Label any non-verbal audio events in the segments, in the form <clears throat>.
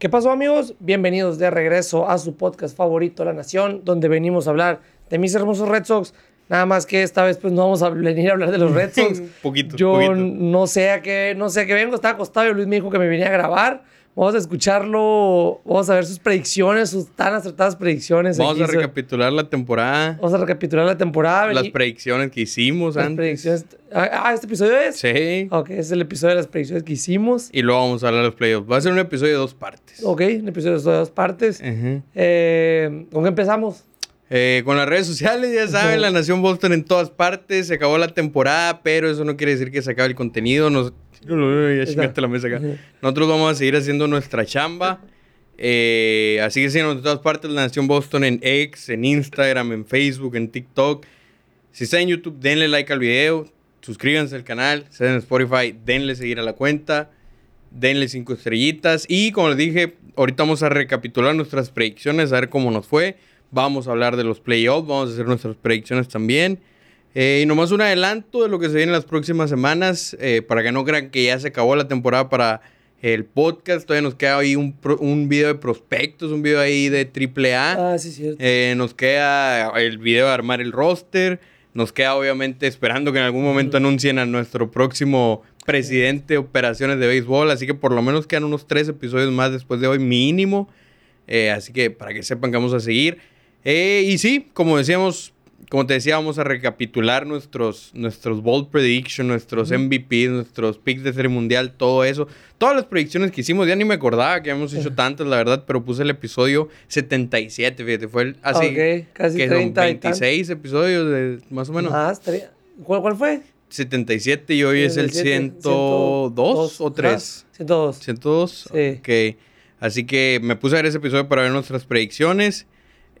¿Qué pasó amigos? Bienvenidos de regreso a su podcast favorito, La Nación, donde venimos a hablar de mis hermosos Red Sox. Nada más que esta vez pues no vamos a venir a hablar de los Red <laughs> Sox. poquito, Yo poquito. no sé a qué, no sé a qué vengo, estaba acostado y Luis me dijo que me venía a grabar. Vamos a escucharlo, vamos a ver sus predicciones, sus tan acertadas predicciones. Vamos aquí a recapitular la temporada, Vamos a recapitular la temporada. las predicciones que hicimos las antes. predicciones. Ah, ah, ¿este episodio es? Sí. Ok, es el episodio de las predicciones que hicimos. Y luego vamos a hablar de los playoffs. Va a ser un episodio de dos partes. Ok, un episodio de dos partes. Ujú. Eh, ¿Con qué empezamos? Eh, con las redes sociales, ya saben, Ujú. la Nación Boston en todas partes. Se acabó la temporada, pero eso no quiere decir que se acabe el contenido. Nos... Ya chingaste la mesa acá. Ujú. Nosotros vamos a seguir haciendo nuestra chamba. Eh, así que síganos en todas partes, La Nación Boston en X, en Instagram, en Facebook, en TikTok. Si está en YouTube, denle like al video, suscríbanse al canal, si están en Spotify, denle seguir a la cuenta, denle cinco estrellitas. Y como les dije, ahorita vamos a recapitular nuestras predicciones, a ver cómo nos fue. Vamos a hablar de los playoffs, vamos a hacer nuestras predicciones también. Eh, y nomás un adelanto de lo que se viene en las próximas semanas, eh, para que no crean que ya se acabó la temporada para el podcast. Todavía nos queda ahí un, pro- un video de prospectos, un video ahí de AAA. Ah, sí, cierto. Eh, nos queda el video de armar el roster. Nos queda obviamente esperando que en algún momento anuncien a nuestro próximo presidente de operaciones de béisbol. Así que por lo menos quedan unos tres episodios más después de hoy mínimo. Así que para que sepan que vamos a seguir. Y sí, como decíamos, como te decía, vamos a recapitular nuestros, nuestros bold prediction, nuestros MVP, nuestros picks de serie mundial, todo eso. Todas las predicciones que hicimos, ya ni me acordaba que habíamos hecho tantas, la verdad, pero puse el episodio 77, fíjate, fue el, así. Ok, casi que son 30 y tantos. 26 episodios, de, más o menos. Más, ¿Cuál, ¿Cuál fue? 77 y hoy es el 77, 102 o ajá, 3. 102. 102. Sí. Ok. Así que me puse a ver ese episodio para ver nuestras predicciones.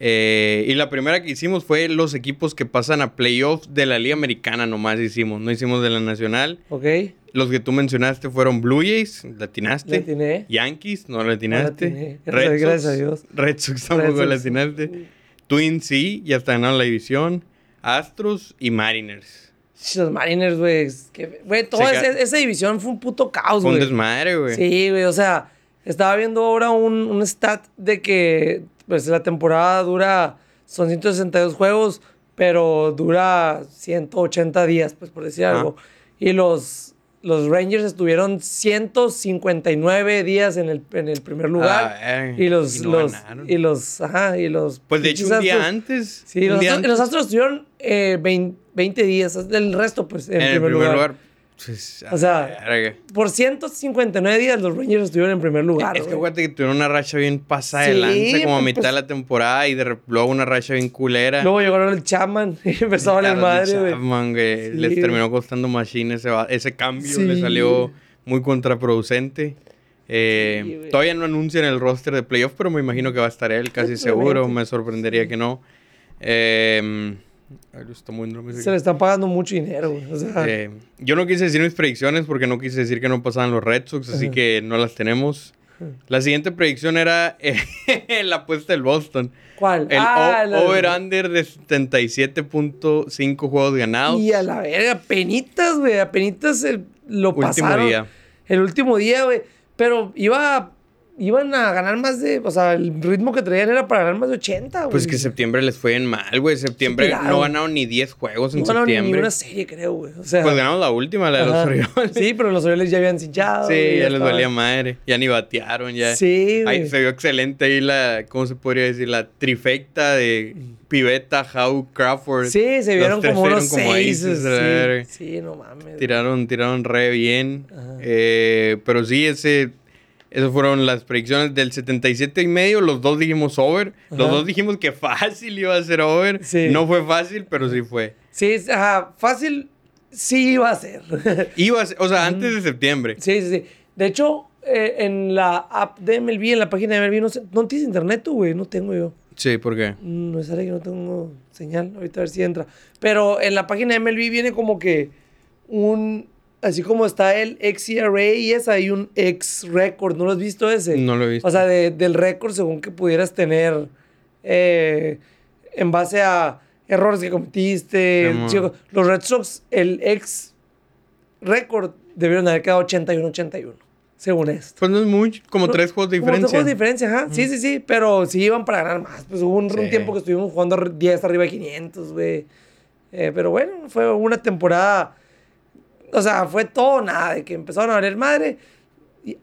Eh, y la primera que hicimos fue los equipos que pasan a playoffs de la Liga Americana nomás hicimos. No hicimos de la Nacional. Ok. Los que tú mencionaste fueron Blue Jays, latinaste. Le atiné. Yankees, no latinaste. No latiné. Gracias- gracias a Dios. Red Sox tampoco Red Sox. latinaste. Twins sí, ya está ganando la división. Astros y Mariners. Los Mariners, güey. Güey, toda esa, esa división fue un puto caos, Fue un güey. desmadre, güey. Sí, güey. O sea, estaba viendo ahora un, un stat de que pues, la temporada dura. Son 162 juegos, pero dura 180 días, pues por decir algo. Y los, los Rangers estuvieron 159 días en el, en el primer lugar. Ah, eh, y los, y no los, y los, ajá, y los. Pues de hecho un día Astros- antes. Sí, los, día Astros, los antes, Astros estuvieron eh, 20, 20 días. El resto, pues, en, en el primer, lugar. Pues, O sea, verga. Por 159 días los Rangers estuvieron en primer lugar. es que tuvieron una racha bien pasada de lanza como a pues, mitad de la temporada y de luego una racha bien culera. Luego llegaron el Chapman <laughs> y empezó a valer madre, de güey. Chapman, güey, Sí. Les terminó costando machine ese, ese cambio. Sí. Le salió muy contraproducente. Eh, todavía no anuncian el roster de playoff, pero me imagino que va a estar él, casi seguro. Me sorprendería que no. Eh, está muy Se le están pagando mucho dinero, güey. O sea, Eh, yo no quise decir mis predicciones porque no quise decir que no pasaban los Red Sox, así que no las tenemos. La siguiente predicción era eh, <laughs> la apuesta del Boston. ¿cuál? El Ah, over-under de 77.5 juegos ganados. Y a la verga, penitas, güey. Apenitas el- lo Último pasaron. día. El último día, güey. Pero iba, iban a ganar más de... O sea, el ritmo que traían era para ganar más de 80, güey. Pues que septiembre les fue en mal, güey. Septiembre Sí, claro. no ganaron ni 10 juegos en No ganaron ni septiembre. una serie, creo, güey. O sea... Pues ganamos la última, la de los. Orioles. Sí, pero los Orioles ya habían cinchado. Sí, ya les valía madre. Ya ni batearon, ya. Sí, Ahí se vio excelente ahí la, ¿cómo se podría decir? La trifecta de Pivetta, Howe, Crawford. Sí, se vieron como unos como seis. aces. Sí, sí, no mames. Tiraron, tiraron re bien. Eh, pero sí, ese, esas fueron las predicciones del 77 y medio. Los dos dijimos over. Los Ajá. dos dijimos que fácil iba a ser over. Sí. No fue fácil, pero sí fue. Sí, es- ajá, fácil sí iba a ser. <laughs> Iba a ser- o sea, antes de septiembre. sí, sí, sí. De hecho, eh, en la app de MLB, en la página de MLB, no, sé, no tienes internet tú, güey. No tengo yo. Sí, ¿por qué? Mm, No sale que no tengo señal. Ahorita a ver si entra. Pero en la página de MLB viene como que un... Así como está el XERA y esa, hay un X record. ¿No lo has visto ese? No lo he visto. O sea, de- del récord según que pudieras tener eh, en base a errores que cometiste. Los Red Sox, el ex récord debieron haber quedado 81-81. según esto. Pues no es mucho, como No, tres juegos de Como tres diferencia. juegos de diferencia, ajá. Sí, sí, sí, pero sí iban para ganar más. Pues hubo un, un tiempo que estuvimos jugando 10 arriba de 500, güey. Eh, pero bueno, fue una temporada. O sea, fue todo nada, de que empezaron a valer madre. Y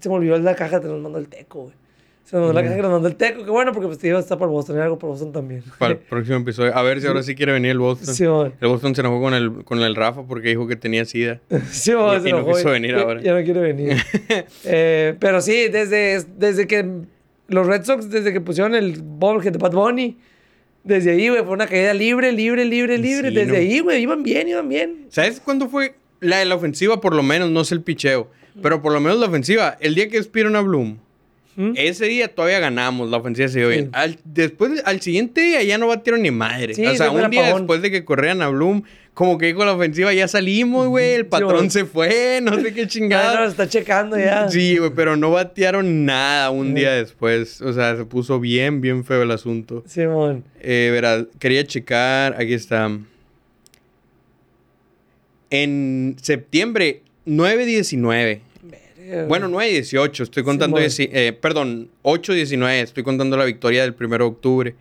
se me olvidó la caja que nos mandó el Teco, güey. Se nos mandó la caja que nos mandó el Teco, que bueno, porque pues te iba a estar por Boston, era algo por Boston también. Para el próximo episodio. A ver si ahora sí quiere venir el Boston. Sí, man. El Boston se enojó con el, con el Rafa porque dijo que tenía sida. <laughs> Sí, man, Y- se y no quiso venir ahora. Ya no quiere venir. <laughs> Eh, pero sí, desde, desde que los Red Sox, desde que pusieron el Bobblehead de Bad Bunny, desde ahí, güey, fue una caída libre, libre, libre, libre. Sí, desde no. ahí, güey, iban bien, iban bien. ¿Sabes cuándo fue la la ofensiva? Por lo menos, no sé el picheo. Pero por lo menos la ofensiva. El día que despidieron a Bloom. ¿Mm? Ese día todavía ganamos, la ofensiva se dio Sí. bien. Al, después, al siguiente día ya no batieron ni madre. Sí, o sea, un día después de que corrían a Bloom, como que con la ofensiva ya salimos, güey. El patrón se fue, no sé qué <laughs> no chingada. lo está checando ya. Sí, güey, pero no batearon nada un día después. O sea, se puso bien, bien feo el asunto. Simón. Eh, verás, quería checar, aquí está. En septiembre, 9-19. Bueno, 9-18, estoy contando, dieci- eh, perdón, 8-19, estoy contando la victoria del 1 de octubre,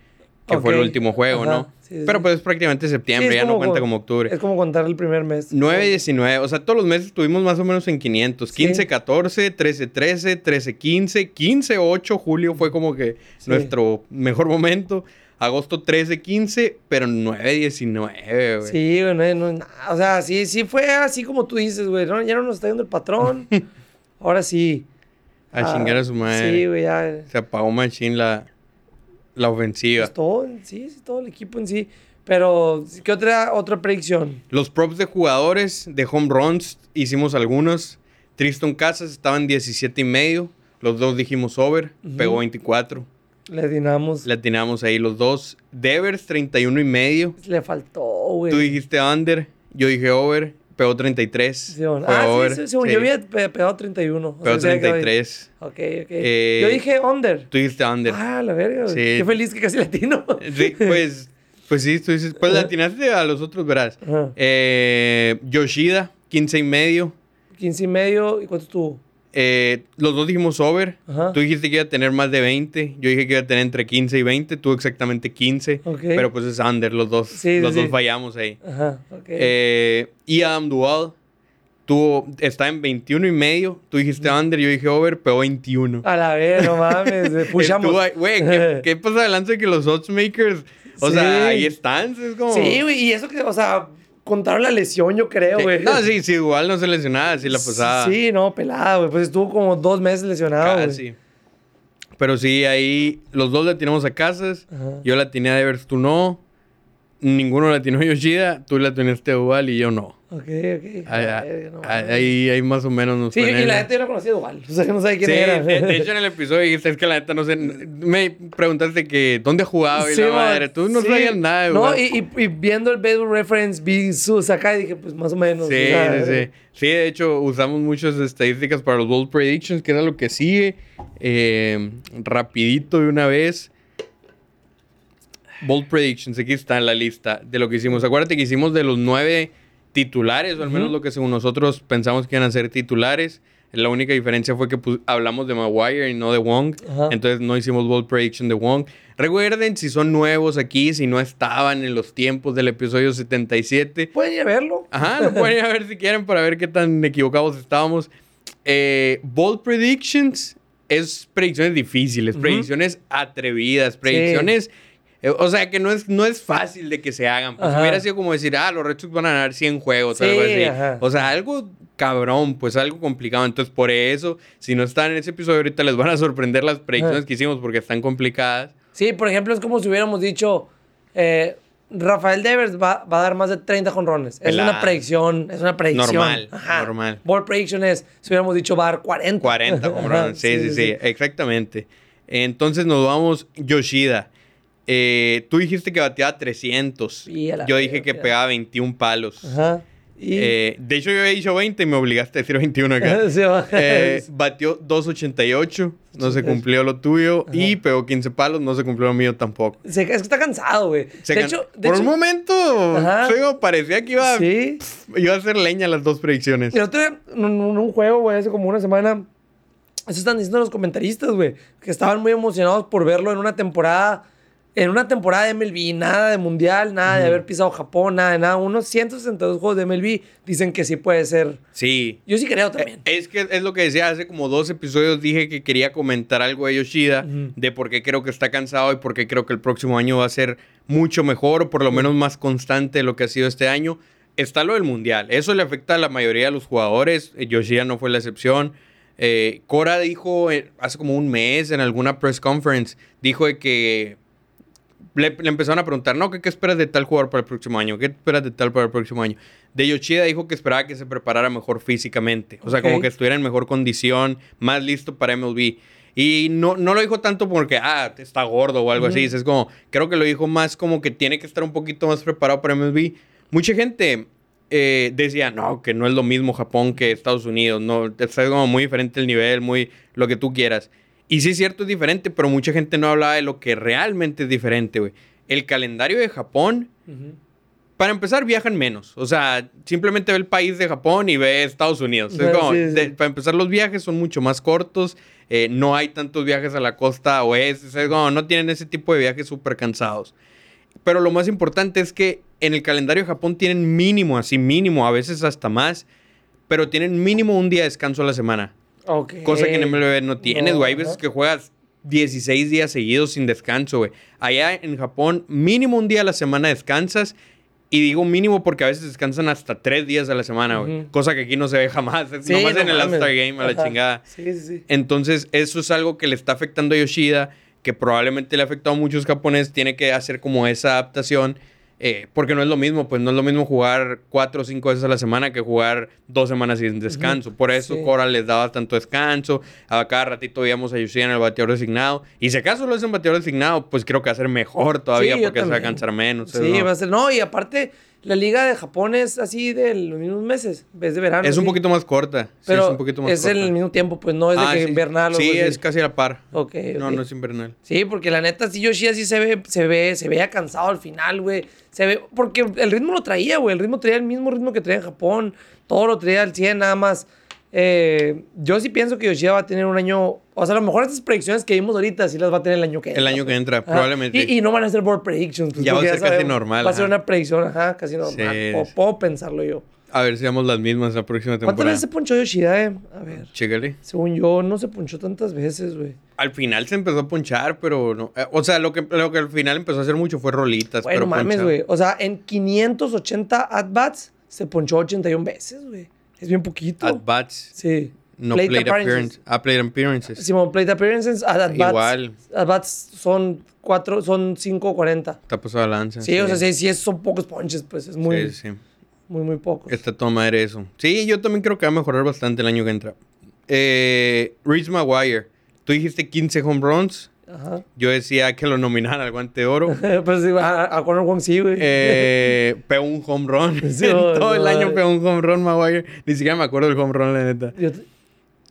que fue el último juego, ajá, ¿no? sí, sí, Pero sí. pues es prácticamente Sí, septiembre, es ya no cuenta como octubre. Es como contar el primer mes. 9-19, o sea, todos los meses estuvimos más o menos en 500. Sí. 15-14, 13-13, 13-15, 15-8, julio fue como que Sí. nuestro mejor momento. Agosto 13-15, pero 9-19, güey. Sí, güey, no, no. O sea, sí, sí fue así como tú dices, güey. ¿no? Ya no nos está yendo el patrón. <laughs> Ahora sí. A Ah, chingar a su madre. Sí, güey, ya. Se apagó machín la, la ofensiva. Pues todo, sí, sí, todo el equipo en sí. Pero, ¿qué otra, otra predicción? Los props de jugadores de home runs hicimos algunos. Tristan Casas estaba en 17 y medio. Los dos dijimos over. Pegó 24. Le dinamos. Le atinamos ahí los dos. Devers 31 y medio. Le faltó, güey. Tú dijiste under. Yo dije over. Pegó 33. Sí, bueno. Fue ah, over. sí, sí, yo había pe- pegado 31. O Pegó sea, se había quedado ahí. 33. Ok, ok. Eh, yo dije under. Tú dijiste under. Ah, la verga. Sí. Qué feliz que casi latino. <laughs> Sí, pues, pues sí, tú dices. Pues le Ajá. atinaste a los otros, verás. Eh, Yoshida, 15 y medio. 15 y medio. ¿Y cuánto estuvo? Eh, los dos dijimos over. Ajá. Tú dijiste que iba a tener más de 20. Yo dije que iba a tener entre 15 y 20. Tú exactamente 15. Ok. Pero pues es under. Los dos, Sí, los sí. dos fallamos ahí. Ajá. Eh, y Adam Duval tuvo, está en 21 y medio. Tú dijiste under. Yo dije over. Pegó 21. A la vez, no <laughs> mames. eh, ahí- Güey, ¿qué, <laughs> ¿qué pasa adelante que los oddsmakers? O Sí. sea, ahí están. Es como... Sí, güey. Y eso que, o sea, contaron la lesión, yo creo, Sí. güey. No, sí, sí, igual no se lesionaba, sí la pasaba. Sí, no, pelada, güey. Pues estuvo como dos meses lesionado, güey. Casi. Pero sí, ahí los dos le tiramos a Casas. Ajá. Yo la tenía a Devers, tú no. Ninguno la tiene a Yoshida. Tú la tenías a Duval y yo no. Ok, ok. Ahí, A ver, no ahí, ahí- más o menos nos Sí, y la gente yo la conocía igual. O sea, que no sabe quién Sí, era. de, de hecho en el <laughs> episodio dijiste, es que la neta no sé, me preguntaste que dónde jugaba y Sí, la madre, tú no Sí. sabías nada, No, y, y- y viendo el Baseball Reference, vi sus acá y dije, pues más o menos. Sí, sí, sí. Sí, de hecho, usamos muchas estadísticas para los Bold Predictions, que era lo que sigue. Eh, rapidito de una vez. Bold Predictions, aquí está en la lista de lo que hicimos. Acuérdate que hicimos de los nueve titulares, o al menos lo que según nosotros pensamos que iban a ser titulares. La única diferencia fue que pues, hablamos de Maguire y no de Wong. Ajá. Entonces no hicimos Bold Prediction de Wong. Recuerden, si son nuevos aquí, si no estaban en los tiempos del episodio 77, Pueden ir a verlo. Ajá, lo pueden ir a ver si quieren para ver qué tan equivocados estábamos. Eh, bold predictions es predicciones difíciles, predicciones atrevidas, predicciones... o sea, que no es, no es fácil de que se hagan. Pues Ajá. hubiera sido como decir, ah, los Red Sox van a ganar 100 juegos, Sí, algo así. ajá. O sea, algo cabrón, pues algo complicado. Entonces, por eso, si no están en ese episodio ahorita, les van a sorprender las predicciones Ajá. que hicimos porque están complicadas. Sí, por ejemplo, es como si hubiéramos dicho, eh, Rafael Devers va, va a dar más de 30 jonrones. Es Pelada. una predicción, es una predicción. Normal, normal. Ball prediction es, si hubiéramos dicho va a dar 40. 40 Ajá, hombrones. Sí, sí, sí, exactamente. Entonces nos vamos Yoshida. Eh, tú dijiste que bateaba 300. Y a la Yo dije que pegaba 21 palos. Ajá. Y- Eh, de hecho, yo había dicho 20 y me obligaste a decir 21 acá. <laughs> Sí. Eh, batió 2.88, no se cumplió lo tuyo. Y pegó 15 palos, no se cumplió lo mío tampoco. Se- es que está cansado, güey. De hecho, de por hecho- un momento, parecía que iba, Sí. iba a hacer leña las dos predicciones. El otro día, en un juego, güey, hace como una semana, eso están diciendo los comentaristas, güey, que estaban muy emocionados por verlo en una temporada, en una temporada de MLB, nada de mundial, nada de haber pisado Japón, nada de nada. Unos 162 juegos de MLB dicen que sí puede ser. Sí. Yo sí creo también. Es que es lo que decía hace como dos episodios. Dije que quería comentar algo de Yoshida, de por qué creo que está cansado y por qué creo que el próximo año va a ser mucho mejor o por lo menos más constante de lo que ha sido este año. Está lo del mundial. Eso le afecta a la mayoría de los jugadores. Eh, Yoshida no fue la excepción. Eh, Cora dijo eh, hace como un mes en alguna press conference, dijo de que le, le empezaron a preguntar, no, ¿qué, ¿qué esperas de tal jugador para el próximo año? ¿Qué esperas de tal para el próximo año? De Yoshida dijo que esperaba que se preparara mejor físicamente. O sea, Ok. como que estuviera en mejor condición, más listo para MLB. Y no, no lo dijo tanto porque, ah, está gordo o algo así. Es como, creo que lo dijo más como que tiene que estar un poquito más preparado para MLB. Mucha gente eh, decía, no, que no es lo mismo Japón que Estados Unidos. No, está como muy diferente el nivel, muy lo que tú quieras. Y sí es cierto, es diferente, pero mucha gente no hablaba de lo que realmente es diferente, güey. El calendario de Japón, para empezar, viajan menos. O sea, simplemente ve el país de Japón y ve Estados Unidos. Es como, sí, sí. de- para empezar, los viajes son mucho más cortos. eh, no hay tantos viajes a la costa oeste. Es como, no tienen ese tipo de viajes súper cansados. Pero lo más importante es que en el calendario de Japón tienen mínimo, así mínimo, a veces hasta más, pero tienen mínimo un día de descanso a la semana. Ok. Cosa que en MLB no tienes, No, güey. Hay veces que juegas 16 días seguidos sin descanso, güey. Allá en Japón, mínimo un día a la semana descansas. Y digo mínimo porque a veces descansan hasta tres días a la semana, güey. Cosa que aquí no se ve jamás. Sí, nomás no en el. All-Star Game a la chingada. Sí, sí, sí. Entonces, eso es algo que le está afectando a Yoshida, que probablemente le ha afectado a muchos japoneses. Tiene que hacer como esa adaptación, eh, porque no es lo mismo, pues no es lo mismo jugar cuatro o cinco veces a la semana que jugar dos semanas sin descanso. Por eso Sí. Cora les daba tanto descanso. A cada ratito veíamos a Yoshida en el bateador designado. Y si acaso lo hacen bateador designado, pues creo que va a ser mejor todavía, Sí, porque se va a cansar menos. Sí, ¿no? va a ser. No, y aparte, la liga de Japón es así de los mismos meses, vez de verano. Es un sí. poquito más corta. Sí, Pero es un poquito más es corta. el mismo tiempo, pues no es de Ah, que sí. invernal o Sí, así. es casi a la par. Ok, No, no es invernal. Sí, porque la neta, sí, Yoshida sí se ve, se ve, se veía cansado al final, güey. Se ve, porque el ritmo lo traía, güey. El ritmo traía el mismo ritmo que traía en Japón. Todo lo traía al 100, nada más. Eh, yo sí pienso que Yoshida va a tener un año. O sea, a lo mejor estas predicciones que vimos ahorita sí las va a tener el año que El año que entra, Ajá. probablemente. Y, y no van a ser board predictions. pues, Ya va a ser casi sabemos, normal, Va a ser una predicción, ajá, casi normal. Sí. O puedo pensarlo yo. A ver si damos las mismas la próxima ¿Cuántas temporada. veces se ponchó Yoshida, eh? A ver. Chécale. Según yo, no se ponchó tantas veces, güey. Al final se empezó a ponchar, pero no. eh, o sea, lo que, lo que al final empezó a hacer mucho fue rolitas. Bueno, pero mames, güey. O sea, en 580 at-bats se ponchó 81 veces, güey. Es bien poquito. At bats, Sí. no Plate plate, appearances. appearance. Ah, plate appearances. Simón, plate appearances, at- at-bats. Igual. At-bats son cuatro, son 5.40. Está pasado la lanza. Sí, o sea, sí, sí, es- son pocos ponches, pues. Es muy, Sí, sí. muy, muy pocos. Está toda madre eso. Sí, yo también creo que va a mejorar bastante el año que entra. Eh, Reese Maguire. Tú dijiste 15 home runs. Ajá. Yo decía que lo nominaran al guante de oro. <laughs> pues sí, a, a Conor Wong sí, güey. Eh, <laughs> pegó un home run. Sí, <laughs> En no, todo el año pegó un home run Maguire. Ni siquiera me acuerdo del home run, la neta. yo,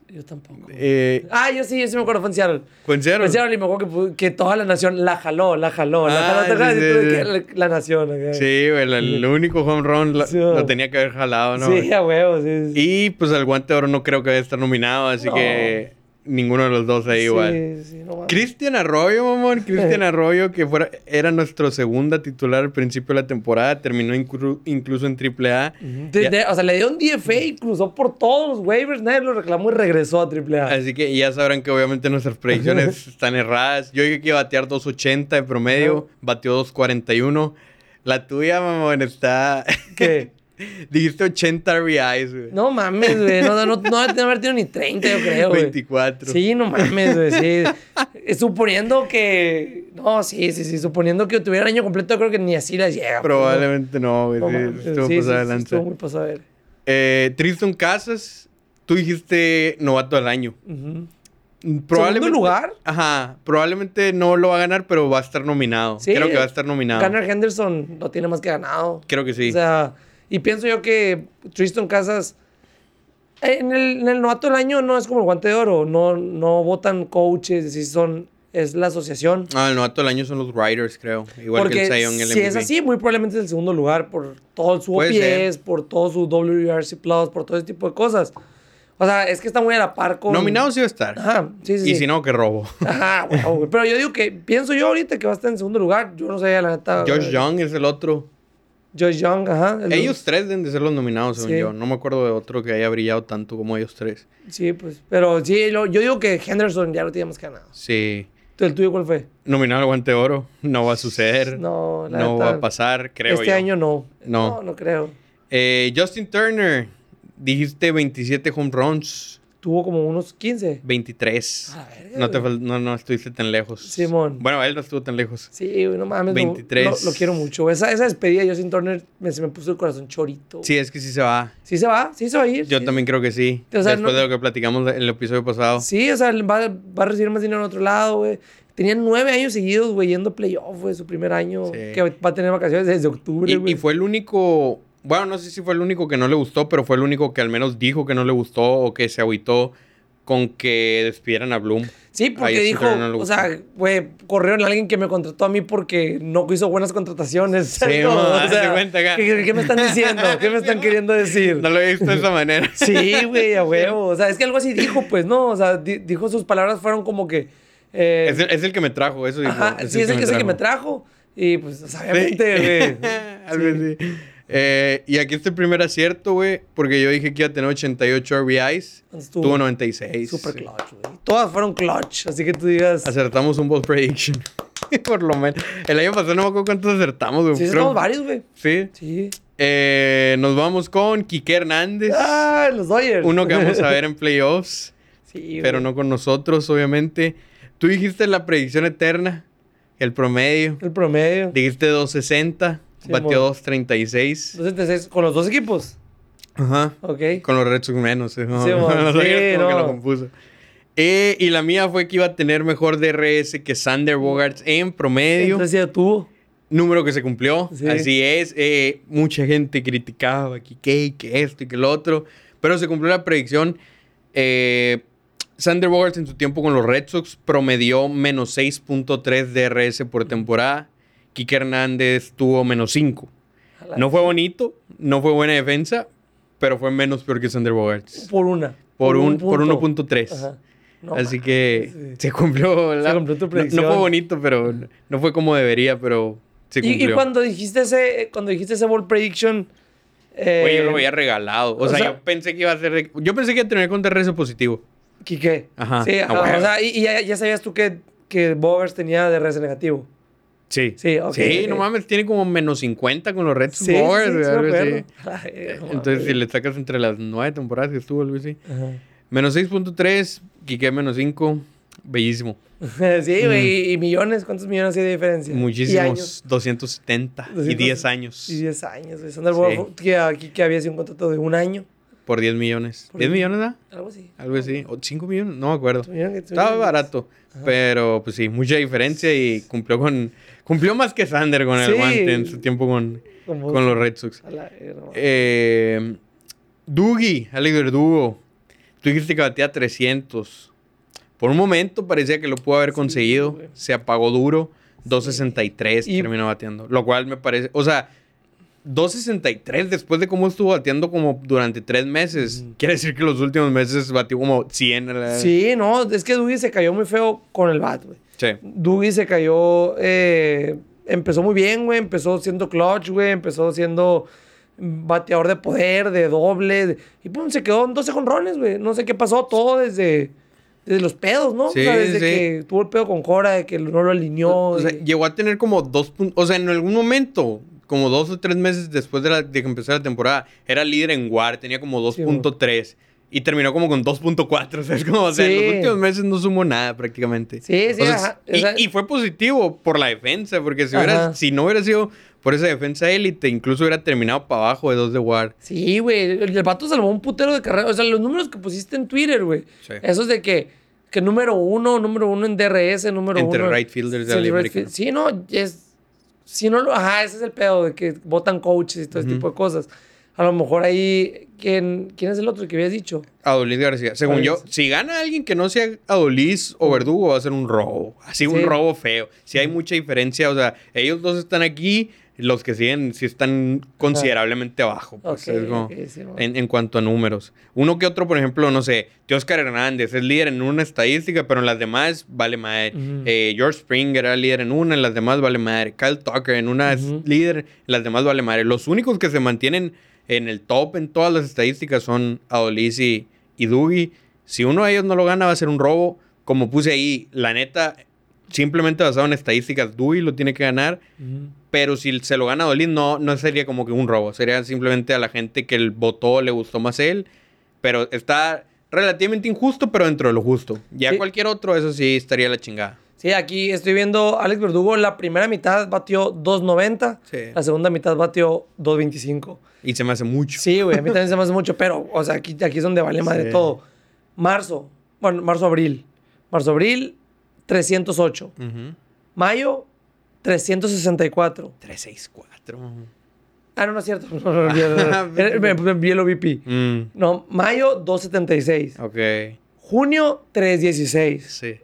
yo tampoco. Eh, Ah, yo sí, yo sí me acuerdo, fue en Seattle. ¿Fue en Seattle? Fue en Seattle y me acuerdo que, que toda la nación la jaló, la jaló, la Ah, jaló. sí. La, la nación. acá. Sí, güey, el, el único home run lo, tenía que haber jalado, ¿no? Sí, a huevo, sí. sí. Y pues el guante de oro no creo que vaya a estar nominado, así No. que ninguno de los dos ahí Sí, igual. sí, no. Cristian Arroyo, mamón. <laughs> Cristian Arroyo, que fuera, era nuestro segunda titular al principio de la temporada, terminó inclu- incluso en AAA. De- o sea, le dio un DFA y cruzó por todos los waivers, nadie lo reclamó y regresó a AAA. Así que ya sabrán que obviamente nuestras predicciones <laughs> están erradas. Yo dije que iba a batear 2.80 en promedio, batió 2.41. La tuya, mamón, está... ¿Qué? <laughs> Dijiste 80 RBIs, güey. No mames, güey. No, no, no, no haber tenido ni 30, yo creo, güey. 24. Sí, no mames, güey, sí. Eh, Suponiendo que... No, sí, sí, sí. Suponiendo que tuviera el año completo, creo que ni así las llega. Probablemente no, güey. No sí, mames, estuvo sí, de sí, lanza. estuvo muy pasada de ver. Eh, Tristan Casas, tú dijiste novato del año. Ujú. Probablemente, ¿Segundo lugar? Ajá, probablemente no lo va a ganar, pero va a estar nominado. Sí, Creo que va a estar nominado. Gunnar Henderson lo tiene más que ganado. Creo que sí. O sea, Y pienso yo que Tristan Casas, en el, en el novato del año no es como el guante de oro, no, no votan coaches, si son, es la asociación. Ah, el novato del año son los Riders, creo. Igual Porque que el Young, el si es MVP. así, muy probablemente es el segundo lugar por todo su Puede OPS, por todo su WRC Plus, por todo ese tipo de cosas. O sea, es que está muy a la par con... Nominado sí va a estar. Ajá, sí, sí. y sí. si no, que robo. Ajá, <laughs> güey. Pero yo digo que, pienso yo ahorita que va a estar en segundo lugar. Yo no sé, la neta. Josh. Young es el otro. Josh Young, ajá. el- Ellos tres deben de ser los nominados, según Sí. yo. No me acuerdo de otro que haya brillado tanto como ellos tres. Sí, pues. Pero sí, lo- yo digo que Henderson ya lo teníamos ganado. Sí. ¿El tuyo cuál fue? Nominado al guante de oro. No va a suceder. <laughs> No, la no va a pasar, creo Este yo. año no. No. No, no creo. Eh, Justin Turner. Dijiste 27 home runs. Tuvo como unos 15. 23. A verga, no, te no, no estuviste tan lejos. Simón. Bueno, él no estuvo tan lejos. Sí, güey, no mames. 23. Lo, lo quiero mucho. Esa, esa despedida de Justin Turner me, se me puso el corazón chorito. Sí, es que sí se va. ¿Sí se va? ¿Sí se va a ir? Yo Sí. también creo que sí. O sea, Después no- de lo que platicamos en el episodio pasado. Sí, o sea, va, va a recibir más dinero en otro lado, güey. Tenía nueve años seguidos, güey, yendo playoff, güey, su primer año. Sí. Que va a tener vacaciones desde octubre, Y, güey. y fue el único, bueno, no sé si fue el único que no le gustó, pero fue el único que al menos dijo que no le gustó o que se agüitó con que despidieran a Bloom. Sí, porque dijo, no o sea, güey, corrieron a alguien que me contrató a mí porque no hizo buenas contrataciones. Sí, <laughs> No, o sea, cuenta acá. ¿qué, qué me están diciendo? ¿Qué me están queriendo decir? No lo he visto de esa manera. <laughs> Sí, güey, a huevo. O sea, es que algo así dijo, pues, ¿no? O sea, di- dijo sus palabras fueron como que... eh, Es el, es el que me trajo, eso dijo. ajá, sí, es el que, es el que me trajo. Y pues, Sí. obviamente, güey. <laughs> Así. Eh, y aquí está el primer acierto, güey, porque yo dije que iba a tener 88 RBIs. Tuvo 96. Super clutch, güey. Todas fueron clutch, así que tú digas... Acertamos un ball prediction. <laughs> Por lo menos. El año pasado no me acuerdo cuántos acertamos, güey. Sí, sacamos varios, güey. Sí. Sí. Eh, nos vamos con Quique Hernández. Ah, los Dodgers. Uno que vamos a ver en <laughs> playoffs, Sí, pero no con nosotros, obviamente. Tú dijiste la predicción eterna, el promedio. El promedio. Dijiste 260, Sí, batió mo. 236. Entonces, entonces, con los dos equipos. Ajá. Ok. Con los Red Sox menos. ¿eh? <laughs> No, Sí, no, Sí, que no. lo compuso. Eh, y la mía fue que iba a tener mejor DRS que Sander Bogarts en promedio. Entonces ya tuvo. número que se cumplió. Sí. Así es. eh, mucha gente criticaba que qué, que esto y que lo otro. Pero se cumplió la predicción. Eh, Sander Bogarts en su tiempo con los Red Sox promedió menos 6.3 DRS por temporada. Kike Hernández tuvo menos 5. A la- No fue bonito, no fue buena defensa, pero fue menos peor que Sander Bogarts. Por una. Por, un, por punto. 1.3. Ajá. No, Así que sí. se cumplió la... Se cumplió tu no- predicción. No, fue bonito, pero no fue como debería, pero se Y, cumplió. y cuando dijiste ese, cuando dijiste ese ball prediction. Eh, Güey, yo lo había regalado. O, o sea, sea- yo pensé que iba a ser. Yo pensé que iba a tener con DRS positivo. Quique. Ajá, Sí, a ajá, huevo. o sea, y, y ya, ya sabías tú que, que Bogers tenía de res negativo. Sí. Sí, ok, Sí, no mames, tiene como menos 50 con los Red Sí, sí, Boards, sí, sí no Entonces, si le sacas entre las nueve temporadas que estuvo, algo así. Ajá. Menos 6.3, Quique menos 5. Bellísimo. <laughs> Sí, güey, y millones, ¿cuántos millones hay de diferencia? Y. Muchísimos. 270. Y 200 10 años. Y 10 años, güey. Sí. Bogarts, que aquí que había sido un contrato de un año, Por 10 millones. Por ¿10 diez- millones, da? algo así. Algo así. ¿O 5 millones? No me acuerdo. Estaba barato. Pero, pues sí, mucha diferencia y cumplió con... Cumplió más que Sander con el Sí. guante en su tiempo con, Con los Red Sox. La. Eh, Dougie, Alex Verdugo. Tú dijiste que batía 300. Por un momento parecía que lo pudo haber conseguido. güey. Se apagó duro. 263 Y- terminó bateando. Lo cual me parece. O sea, 263 después de cómo estuvo bateando como durante tres meses. Quiere decir que los últimos meses batió como 100. a la- Sí, no, es que Dougie se cayó muy feo con el bat, güey. Sí. Dougie se cayó, eh, empezó muy bien, güey, empezó siendo clutch, güey, empezó siendo bateador de poder, de doble, y pum, se quedó en 12 jonrones, güey. No sé qué pasó, todo desde, desde los pedos, ¿no? Sí, o sea, desde sí. que tuvo el pedo con Cora, de que no lo alineó. O sea, llegó a tener como dos puntos. O sea, en algún momento, como dos o tres meses después de, la- de que empezó la temporada, era líder en WAR, tenía como 2.3 y terminó como con 2.4. O sea, es como, o sea, en Sí. los últimos meses no sumó nada prácticamente. Sí, sí, O sea, ajá, y, o sea- y fue positivo por la defensa, porque si, hubiera, si no hubiera sido por esa defensa élite, incluso hubiera terminado para abajo de dos de WAR. Sí, güey. El, el vato salvó un putero de carrera. O sea, los números que pusiste en Twitter, güey. Sí. Esos de que, que número uno, número uno en DRS, número Entre uno. right fielders de Sí, la right field- Sí, no, es. Si no lo. Ajá, ese es el pedo de que votan coaches y todo ese tipo de cosas. A lo mejor ahí. ¿Quién, quién es el otro que habías dicho? Adolis García. Según ¿Cuál yo, si gana alguien que no sea Adolis o Verdugo, va a ser un robo. Así, un Sí. robo feo. Si hay mucha diferencia, o sea, ellos dos están aquí, los que siguen sí están considerablemente abajo. Pues, Ok, es como- ok, sí, bueno. en, en cuanto a números. Uno que otro, por ejemplo, no sé, Oscar Hernández es líder en una estadística, pero en las demás vale madre. Eh, George Springer era líder en una, en las demás vale madre. Kyle Tucker en una es líder, en las demás vale madre. Los únicos que se mantienen en el top en todas las estadísticas son Adolis y, Dougie. Si uno de ellos no lo gana, va a ser un robo. Como puse ahí, la neta, simplemente basado en estadísticas, Dougie lo tiene que ganar. Pero si se lo gana Dolin, no, no sería como que un robo. Sería simplemente a la gente que el votó le gustó más él. Pero está relativamente injusto, pero dentro de lo justo. Ya Sí. cualquier otro, eso sí estaría la chingada. Sí, aquí estoy viendo Alex Verdugo. La primera mitad batió 2.90. Sí. La segunda mitad batió 2.25. Y se me hace mucho. Sí, güey, a mí también se me hace mucho, pero, o sea, aquí, aquí es donde vale madre Sí. todo. Marzo, bueno, marzo-abril. Marzo-abril, 308. Ujú. Mayo, 364. 364. Ah, no, no es cierto. <laughs> No, no, no, <laughs> me envié el. Mm, No, mayo, 276. ok. Junio, 316. Sí.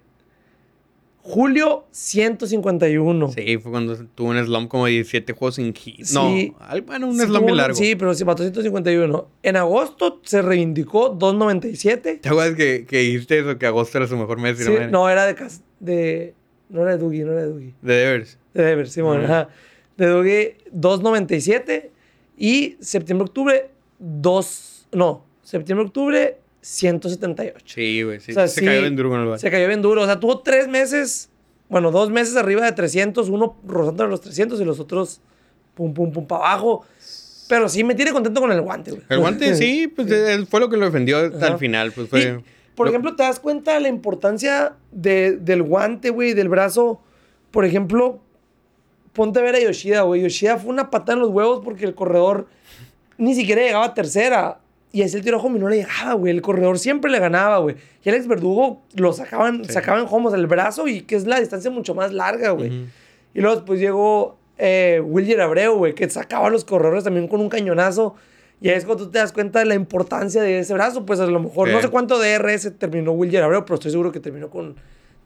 Julio, 151. Sí, fue cuando tuvo un slam como 17 juegos sin hit. Sí. No, bueno, un Sí, un- largo. Sí, pero sí, mató 151. En agosto se reivindicó 297. ¿Te acuerdas que, que dijiste eso? Que agosto era su mejor mes. Sí, madre? no, era de, de... No era de Dougie, no era de Dougie. De Devers. De Devers, Simón, Ajá. ajá. De Dougie, 297. Y septiembre-octubre, 2... No, septiembre-octubre, 178. Sí, güey. Sí. O sea, se sí, cayó bien duro con el bate. Se cayó bien duro. O sea, tuvo tres meses, bueno, dos meses arriba de 300, uno rozando los 300 y los otros pum, pum, pum, para abajo. Pero sí me tiene contento con el guante, güey. El guante, sí, pues fue lo que lo defendió hasta el final. Pues Y, fue. por lo- ejemplo, ¿te das cuenta de la importancia de- del guante, güey, del brazo? Por ejemplo, ponte a ver a Yoshida, güey. Yoshida fue una patada en los huevos porque el corredor ni siquiera llegaba a tercera. Y así el tiro a home y no le llegaba, güey. El corredor siempre le ganaba, güey. Y Alex Verdugo lo sacaban, Sí. sacaban homos el brazo y que es la distancia mucho más larga, güey. Y luego después llegó eh, Abreu, güey, que sacaba a los corredores también con un cañonazo. Y ahí es cuando tú te das cuenta de la importancia de ese brazo. Pues a lo mejor, Sí. no sé cuánto DRS terminó William Abreu, pero estoy seguro que terminó con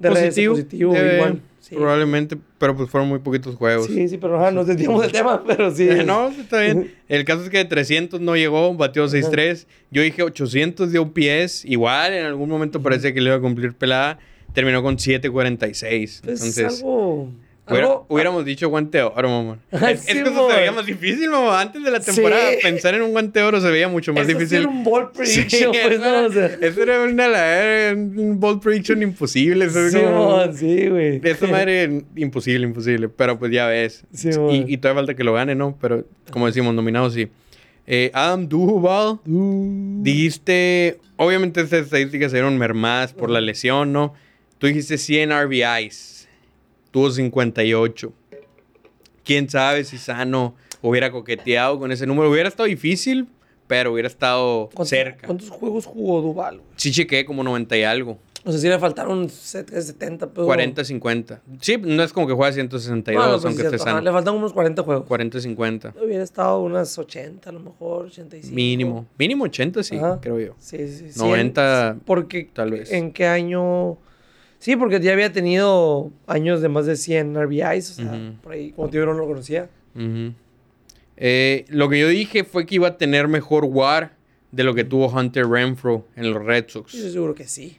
DRS positivo, Positivo. eh, igual. Sí. Probablemente, pero pues fueron muy poquitos juegos. sí, sí, pero ajá, nos desviamos del tema, pero sí. Eh, no, está bien. <laughs> El caso es que de 300 no llegó, batió 6-3. Yo dije 800 de OPS. Igual, en algún momento parecía que le iba a cumplir pelada. Terminó con 7.46. Es Entonces, algo... hubiera- algo- hubiéramos dicho guante de oro, mamá. Ah, <laughs> es, es sí, que eso se veía más difícil, mamá. Antes de la temporada, Sí. pensar en un guante de oro se veía mucho más eso sí difícil. era un <laughs> Sí, prediction, pues, eso, ¿no? O sea, eso era una era un ball prediction imposible. Eso es sí, como- sí, güey. esa madre imposible, imposible. Pero pues ya ves. Sí, y, y todavía falta que lo gane, ¿no? Pero como decimos, nominado sí. Eh, Adam Duval, Uh, dijiste, obviamente estas estadísticas se dieron mermadas por la lesión, ¿no? Tú dijiste 100 RBIs, tuvo 58. Quién sabe si Sano hubiera coqueteado con ese número. Hubiera estado difícil, pero hubiera estado ¿cuántos- cerca. ¿Cuántos juegos jugó Duval? Sí chequé como 90 y algo. O sea, sí le faltaron set- 70, pero... 40, 50. Sí, no es como que juega 162, Bueno, pues, aunque es esté sano. Le faltan unos 40 juegos. 40, 50. Hubiera estado unas 80, a lo mejor, 85. Mínimo. Mínimo 80, sí, Ajá. creo yo. Sí, sí, sí. 90, Porque, tal vez. ¿En qué año? Sí, porque ya había tenido años de más de 100 RBIs. O sea, por ahí, como yo no lo conocía. Eh, lo que yo dije fue que iba a tener mejor WAR de lo que tuvo Hunter Renfro en los Red Sox. Yo seguro que sí.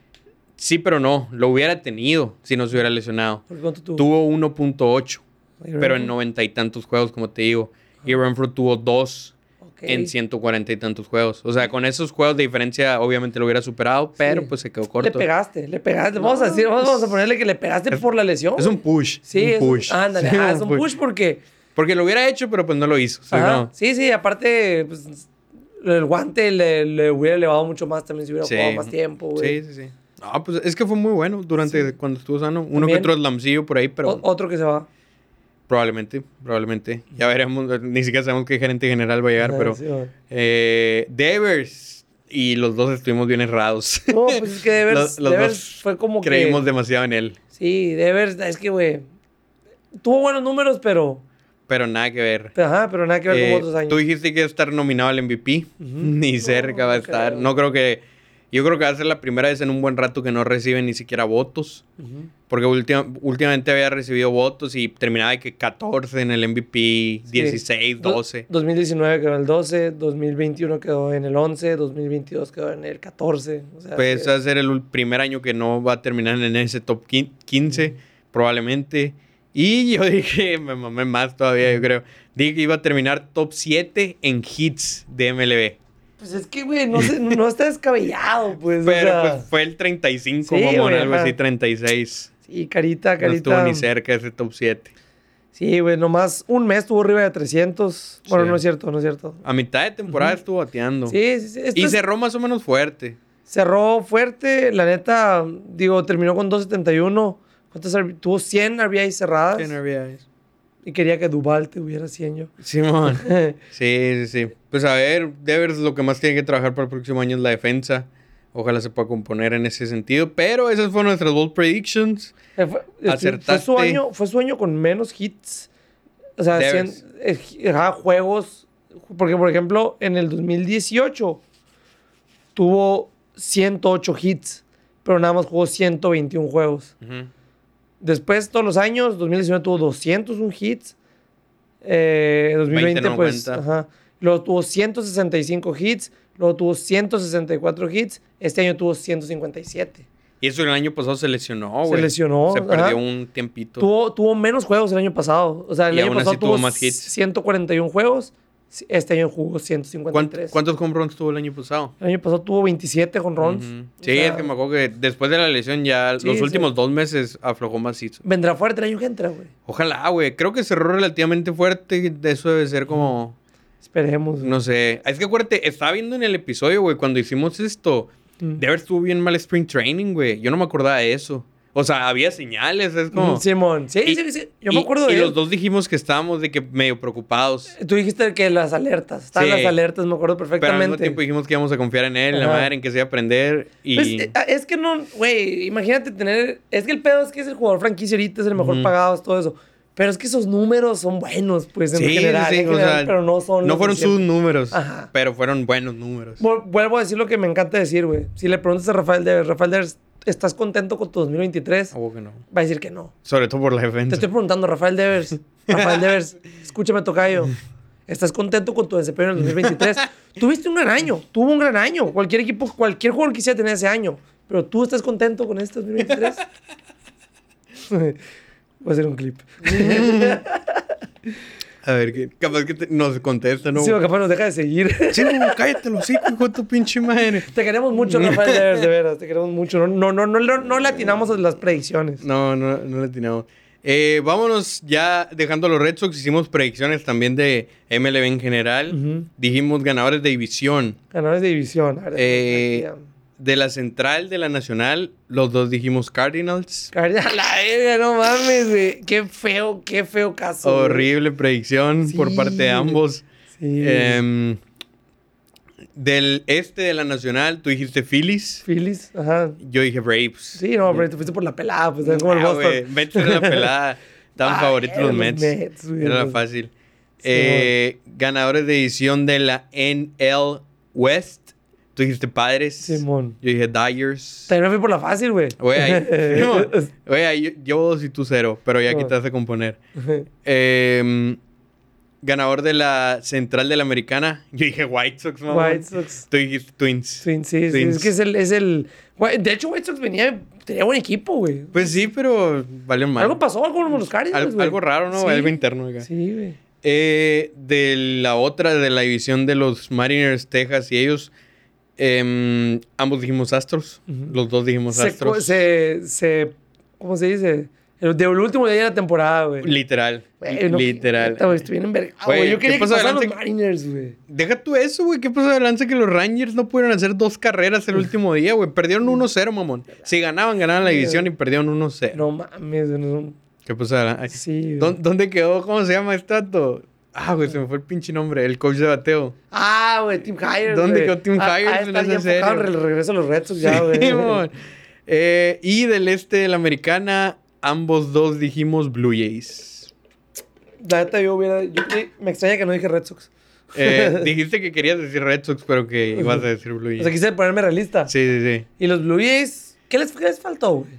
Sí, pero no. Lo hubiera tenido si no se hubiera lesionado. Porque ¿Cuánto tuvo? Tuvo 1.8, Ay, pero en noventa y tantos juegos, como te digo. Y Renfro tuvo 2 Ok. en 140 y tantos juegos. O sea, con esos juegos de diferencia, obviamente lo hubiera superado, pero Sí. pues se quedó Le corto. pegaste, le pegaste. Vamos a decir, vamos a ponerle que le pegaste por la lesión. Es un push. Sí, un es un- push. ándale, Sí, ah, es un push porque... Porque lo hubiera hecho, pero pues no lo hizo. ¿sí no? Sí, sí, aparte, pues, el guante le, le hubiera elevado mucho más también si hubiera Sí. jugado más tiempo, güey. Sí, sí, sí. No, pues es que fue muy bueno durante Sí. cuando estuvo sano. Uno También- que otro slamcillo por ahí, pero O- otro que se va. Probablemente, probablemente. Ya veremos, ni siquiera sabemos qué gerente general va a llegar, pero... sí. Eh, Devers y los dos estuvimos bien errados. No, pues es que Devers, <laughs> Los- los Devers dos fue como Creímos que... demasiado en él. Sí, Devers, es que, güey, tuvo buenos números, pero... pero nada que ver. Ajá, pero nada que ver Eh, con otros años. Tú dijiste que iba a estar nominado al MVP. <laughs> Ni cerca No, va a estar. creo. No creo que. Yo creo que va a ser la primera vez en un buen rato que no recibe ni siquiera votos. Ujú. Porque última- últimamente había recibido votos y terminaba de que 14 en el MVP, 16, Do- 12. 2019 quedó en el 12, 2021 quedó en el 11, 2022 quedó en el 14. O sea, Pues que- va a ser el primer año que no va a terminar en ese top quin- 15, probablemente. Y yo <laughs> dije, me mamé más todavía, yo creo. Dije que iba a terminar top 7 en hits de MLB. Pues es que, güey, no, sé, no está descabellado, <laughs> pues. o Pero sea, pues fue el 35, Sí, mamón, algo así, 36. Sí, carita, No estuvo carita. ni cerca ese top 7. sí, güey, nomás un mes estuvo arriba de 300. Bueno, Sí. no es cierto, no es cierto. A mitad de temporada estuvo bateando. Sí, sí, sí. y es- cerró más o menos fuerte. cerró fuerte. La neta, digo, terminó con 271. ¿Cuántas tuvo 100 RBI cerradas. 100 RBIs. Y quería que Duval tuviera 100 yo. Simón. <laughs> Sí, sí, sí. Pues a ver, Devers lo que más tiene que trabajar para el próximo año es la defensa. Ojalá se pueda componer en ese sentido. Pero esas fueron nuestras bold predictions. Eh, fue, fue su Acertaste. año, fue su año con menos hits. O sea, Devers. cien- eh, ajá, juegos. Porque, por ejemplo, en el 2018 tuvo 108 hits, pero nada más jugó 121 juegos. Después, todos los años, 2019 tuvo 201 hits. Eh, 2020, 20 no pues, ajá. Luego tuvo 165 hits. Luego tuvo 164 hits. Este año tuvo 157. Y eso el año pasado se lesionó, Se güey. lesionó, Se perdió ajá. un tiempito. Tuvo, tuvo menos juegos el año pasado. O sea, el Y año pasado tuvo más hits. 141 juegos. Este año jugó ¿Cuánto- 153. ¿Cuántos home runs tuvo el año pasado? El año pasado tuvo 27 con runs. Sí, sea, es que me acuerdo que después de la lesión ya Sí, los sí. últimos dos meses aflojó más hits. Vendrá fuerte el año que entra, güey. Ojalá, güey. Creo que cerró relativamente fuerte. Eso debe ser como... Esperemos. güey. No sé. Es que acuérdate, estaba viendo en el episodio, güey, cuando hicimos esto. Mm. De haber estuvo bien mal Spring Training, güey. Yo no me acordaba de eso. O sea, había señales, es como... Mm, Simón. Sí, Y- sí, sí. Yo y- me acuerdo Y de los él. dos dijimos que estábamos de que medio preocupados. Tú dijiste que las alertas. Estaban Sí. las alertas, me acuerdo Pero al perfectamente. mismo tiempo dijimos que íbamos a confiar en él, en la madre, en que se iba a aprender. Y... Pues, eh, es que no, güey, imagínate tener. Es que el pedo es que es el jugador franquicia ahorita, es el mejor pagado, es todo eso. Pero es que esos números son buenos, pues, en Sí, general. sí, en o general, sea, pero no son. no fueron sus números, Ajá. pero fueron buenos números. Vu- Vuelvo a decir lo que me encanta decir, güey. Si le preguntas a Rafael Devers, Rafael Devers, ¿estás contento con tu 2023? Ah, bueno, que no. Va a decir que no. Sobre todo por la Te defensa. estoy preguntando, Rafael Devers. Rafael <laughs> Devers, escúchame, Tocayo. ¿Estás contento con tu desempeño en el 2023? Tuviste un gran año, tuvo un gran año. Cualquier equipo, cualquier jugador quisiera tener ese año. Pero tú estás contento con este 2023? <laughs> Voy a hacer un clip. A ver, que, capaz que te- nos contesta, ¿no? Sí, capaz nos deja de seguir. Sí, no, cállate los hocico, hijo de tu pinche madre. Te queremos mucho, Rafael Devers, de veras. Te queremos mucho. No, no, no, no, no, no le atinamos a las predicciones. No, no, no le atinamos. Eh, vámonos ya dejando los Red Sox. Hicimos predicciones también de MLB en general. Dijimos ganadores de división. Ganadores de división. A ver, Eh, De la central, de la nacional, los dos dijimos Cardinals. a la verga, no mames, güey. Qué feo, qué feo caso. güey. Horrible predicción por parte de ambos. Sí. Em, del este de la nacional, tú dijiste Phillies. Phillies, ajá. Yo dije Braves. Sí, no, pero te fuiste por la pelada, pues, como el Ah, Boston. Mets era la pelada. Estaban <laughs> Ah, favoritos los Mets. Mets, güey, Era los- fácil. Eh, ganadores de edición de la NL West. Tú dijiste Padres. Simón. Yo dije Dyers. También me fui por la fácil, güey. Güey, ahí. <laughs> Güey, ahí yo, yo dos y tú cero, pero ya quitaste componer. <laughs> Em, ganador de la central de la americana. Yo dije White Sox, mamá. White Sox. Tú dijiste Twins. Twins, sí, es que es el, es el... De hecho, White Sox venía, tenía buen equipo, güey. Pues sí, pero valió mal. Algo pasó algo con los Cardinals, Al- algo raro, ¿no? Sí. Algo interno acá. Sí, güey. Eh, de la otra, de la división de los Mariners, Texas y ellos, em, ambos dijimos Astros. Los dos dijimos Se, Astros. se, se... ¿Cómo se dice? El, de, el último día de la temporada, güey. Literal. No, literal. estoy bien envergado, Güey. Yo ¿qué quería que pasaran los? Mariners, güey. Deja tú eso, güey. ¿Qué pasó de lanza que los Rangers no pudieron hacer dos carreras el último día, güey? Perdieron 1-0, mamón. Si ganaban, ganaban la división y perdieron 1-0. No mames, no- ¿Qué pasó de lanza? Sí, güey. ¿Dó- ¿Dónde quedó? ¿Cómo se llama este dato? Ah, güey, se me fue el pinche nombre. El coach de bateo. Ah, güey, Tim Hires. ¿Dónde güey. quedó Tim Ah, Hires ah, serie? en el regreso a los Red Sox ya, güey. <laughs> Sí. Eh, y del este de la americana, ambos dos dijimos Blue Jays. La neta, yo hubiera. Yo, me extraña que no dije Red Sox. Eh, <laughs> dijiste que querías decir Red Sox, pero que ibas a decir Blue O Jays. sea, quise ponerme realista. Sí, sí, sí. Y los Blue Jays, ¿qué les, qué les faltó, güey?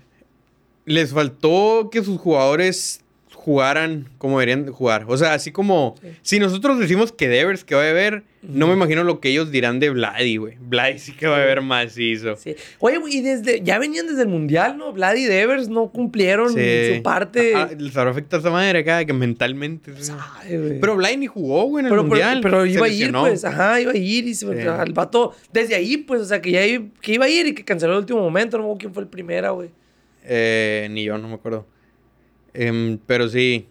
Les faltó que sus jugadores jugaran como deberían de jugar. O sea, así como... Sí. Si nosotros decimos que Devers que va a beber, no me imagino lo que ellos dirán de Vladi, güey. Vladi sí que va a beber macizo. Sí. Oye, güey, y desde. Ya venían desde el Mundial, ¿no? Vlad y Devers no cumplieron Sí. su parte. Ah, les habrá afectado esa madre acá, que mentalmente... sí. Ay, güey. Pero Vladi ni jugó, güey, en el pero, Mundial. pero iba a ir, pues, ajá, iba a ir y se el vato, desde ahí, pues, o sea, que ya i- que iba a ir y que canceló el último momento, no me acuerdo quién fue el primera, güey. Eh, ni yo, no me acuerdo. Em, pero sí,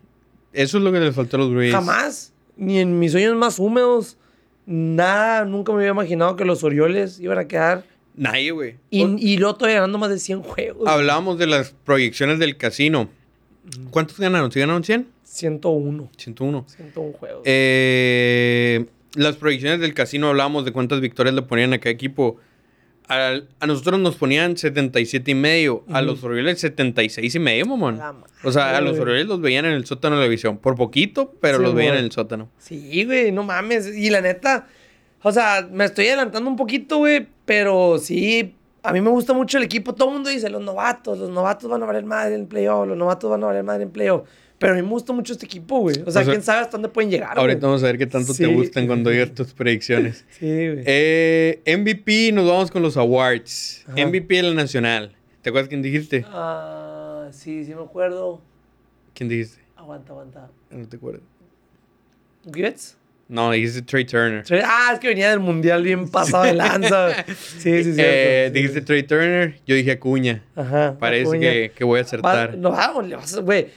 eso es lo que les faltó a los Jays. Jamás, ni en mis sueños más húmedos, nada, nunca me había imaginado que los Orioles iban a quedar, Nadie, güey. y, O- y luego todavía ganando más de 100 juegos. Hablábamos de las proyecciones del casino. ¿Cuántos ganaron? ¿Sí ganaron 100? 101, 101. 101 juegos. Eh, las proyecciones del casino hablábamos de cuántas victorias le ponían a cada equipo. Al- a nosotros nos ponían 77 y medio. A Ujú. los Orioles 76 y medio, mamón. O sea, a los. Orioles los veían en el sótano de la visión. Por poquito, pero Sí, los veían en el sótano. Sí, güey, no mames. Y la neta, o sea, me estoy adelantando un poquito, güey, pero sí, a mí me gusta mucho el equipo. Todo el mundo dice, los novatos, los novatos van a valer madre en playoff, los novatos van a valer madre en playoff. Pero a mí me gusta mucho este equipo, güey. O sea, O sea, quién sabe hasta dónde pueden llegar, Ahorita güey. vamos a ver qué tanto Sí. te gustan cuando digas tus predicciones. <laughs> Sí, güey. Eh, MVP, nos vamos con los awards. Ajá. MVP de la nacional. ¿Te acuerdas quién dijiste? Ah, sí, sí me acuerdo. ¿Quién dijiste? Aguanta, aguanta. No te acuerdo. ¿Gets? No, dijiste Trey Turner. Ah, es que venía del mundial bien pasado de lanza. <laughs> Sí, sí, sí. Eh, dijiste Trey Turner, yo dije Acuña. Ajá. Parece Acuña. que, que voy a Va- acertar. no, vamos, le vas a- güey.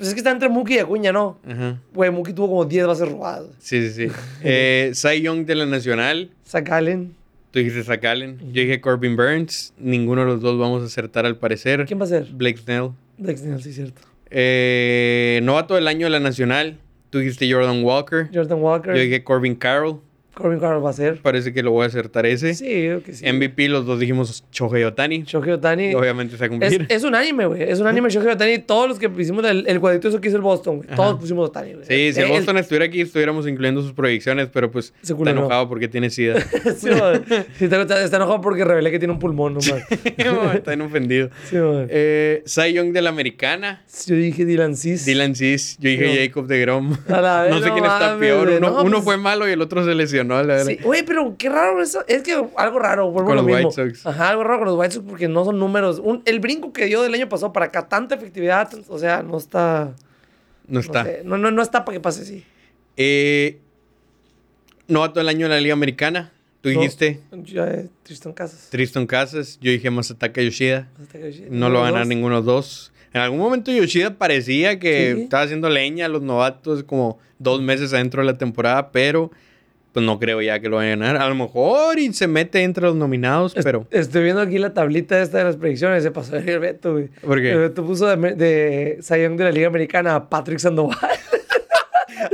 Pues es que está entre Muki y Acuña, ¿no? Ajá. Güey, Muki tuvo como 10 bases robadas. Sí, sí, sí. <laughs> Eh, Cy Young de la nacional. Zach Allen. Tú dijiste Zach Allen. Yo dije Corbin Burns. Ninguno de los dos vamos a acertar al parecer. ¿Quién va a ser? Blake Snell. Dex Snell, sí, cierto. Eh, novato del año de la nacional. Tú dijiste Jordan Walker. Jordan Walker. Yo dije Corbin Carroll. Corbin Carroll va a ser. Parece que lo voy a acertar ese. Sí, creo que sí. MVP, los dos dijimos Shohei Otani. Shohei Otani. Obviamente se va a Es, cumplir. es un anime, güey. Es un anime Shohei Otani. Todos los que hicimos el, el cuadrito eso que hizo el Boston, güey. Todos pusimos Otani, güey. Sí, si el El- Boston estuviera aquí, estuviéramos incluyendo sus proyecciones, pero pues Ese está no. enojado porque tiene sida. <laughs> sí. Sí, está, enojado porque revelé que tiene un pulmón nomás. <laughs> está bien ofendido. Sí, man. Eh, Cy Young de la americana. Yo dije Dylan Cis. Dylan Cis. Yo dije No. Jacob de Grom. A la <laughs> vez, No sé no quién está peor. Uno, No, uno pues- fue malo y el otro se lesionó. La verdad. Sí, güey, pero qué raro eso. Es que algo raro, vuelvo Con lo los mismo. White Sox. Ajá, algo raro con los White Sox porque no son números. Un- el brinco que dio del año pasado para acá, tanta efectividad, o sea, no está. No No, está. sé, no, no, no está para que pase así. Eh, novato del año de la Liga Americana. Tú No. dijiste eh, Tristan Casas. Tristan Casas. Yo dije Masataka Yoshida. Hasta que- No lo va a ninguno de los dos. En algún momento Yoshida parecía que Sí. estaba haciendo leña a los novatos como dos meses adentro de la temporada, pero pues no creo ya que lo vaya a ganar. A lo mejor y se mete entre los nominados, Es- pero... Estoy viendo aquí la tablita esta de las predicciones. Se pasó el Beto, güey. ¿Por qué? El Beto puso de, de de la Liga Americana a Patrick Sandoval. <laughs>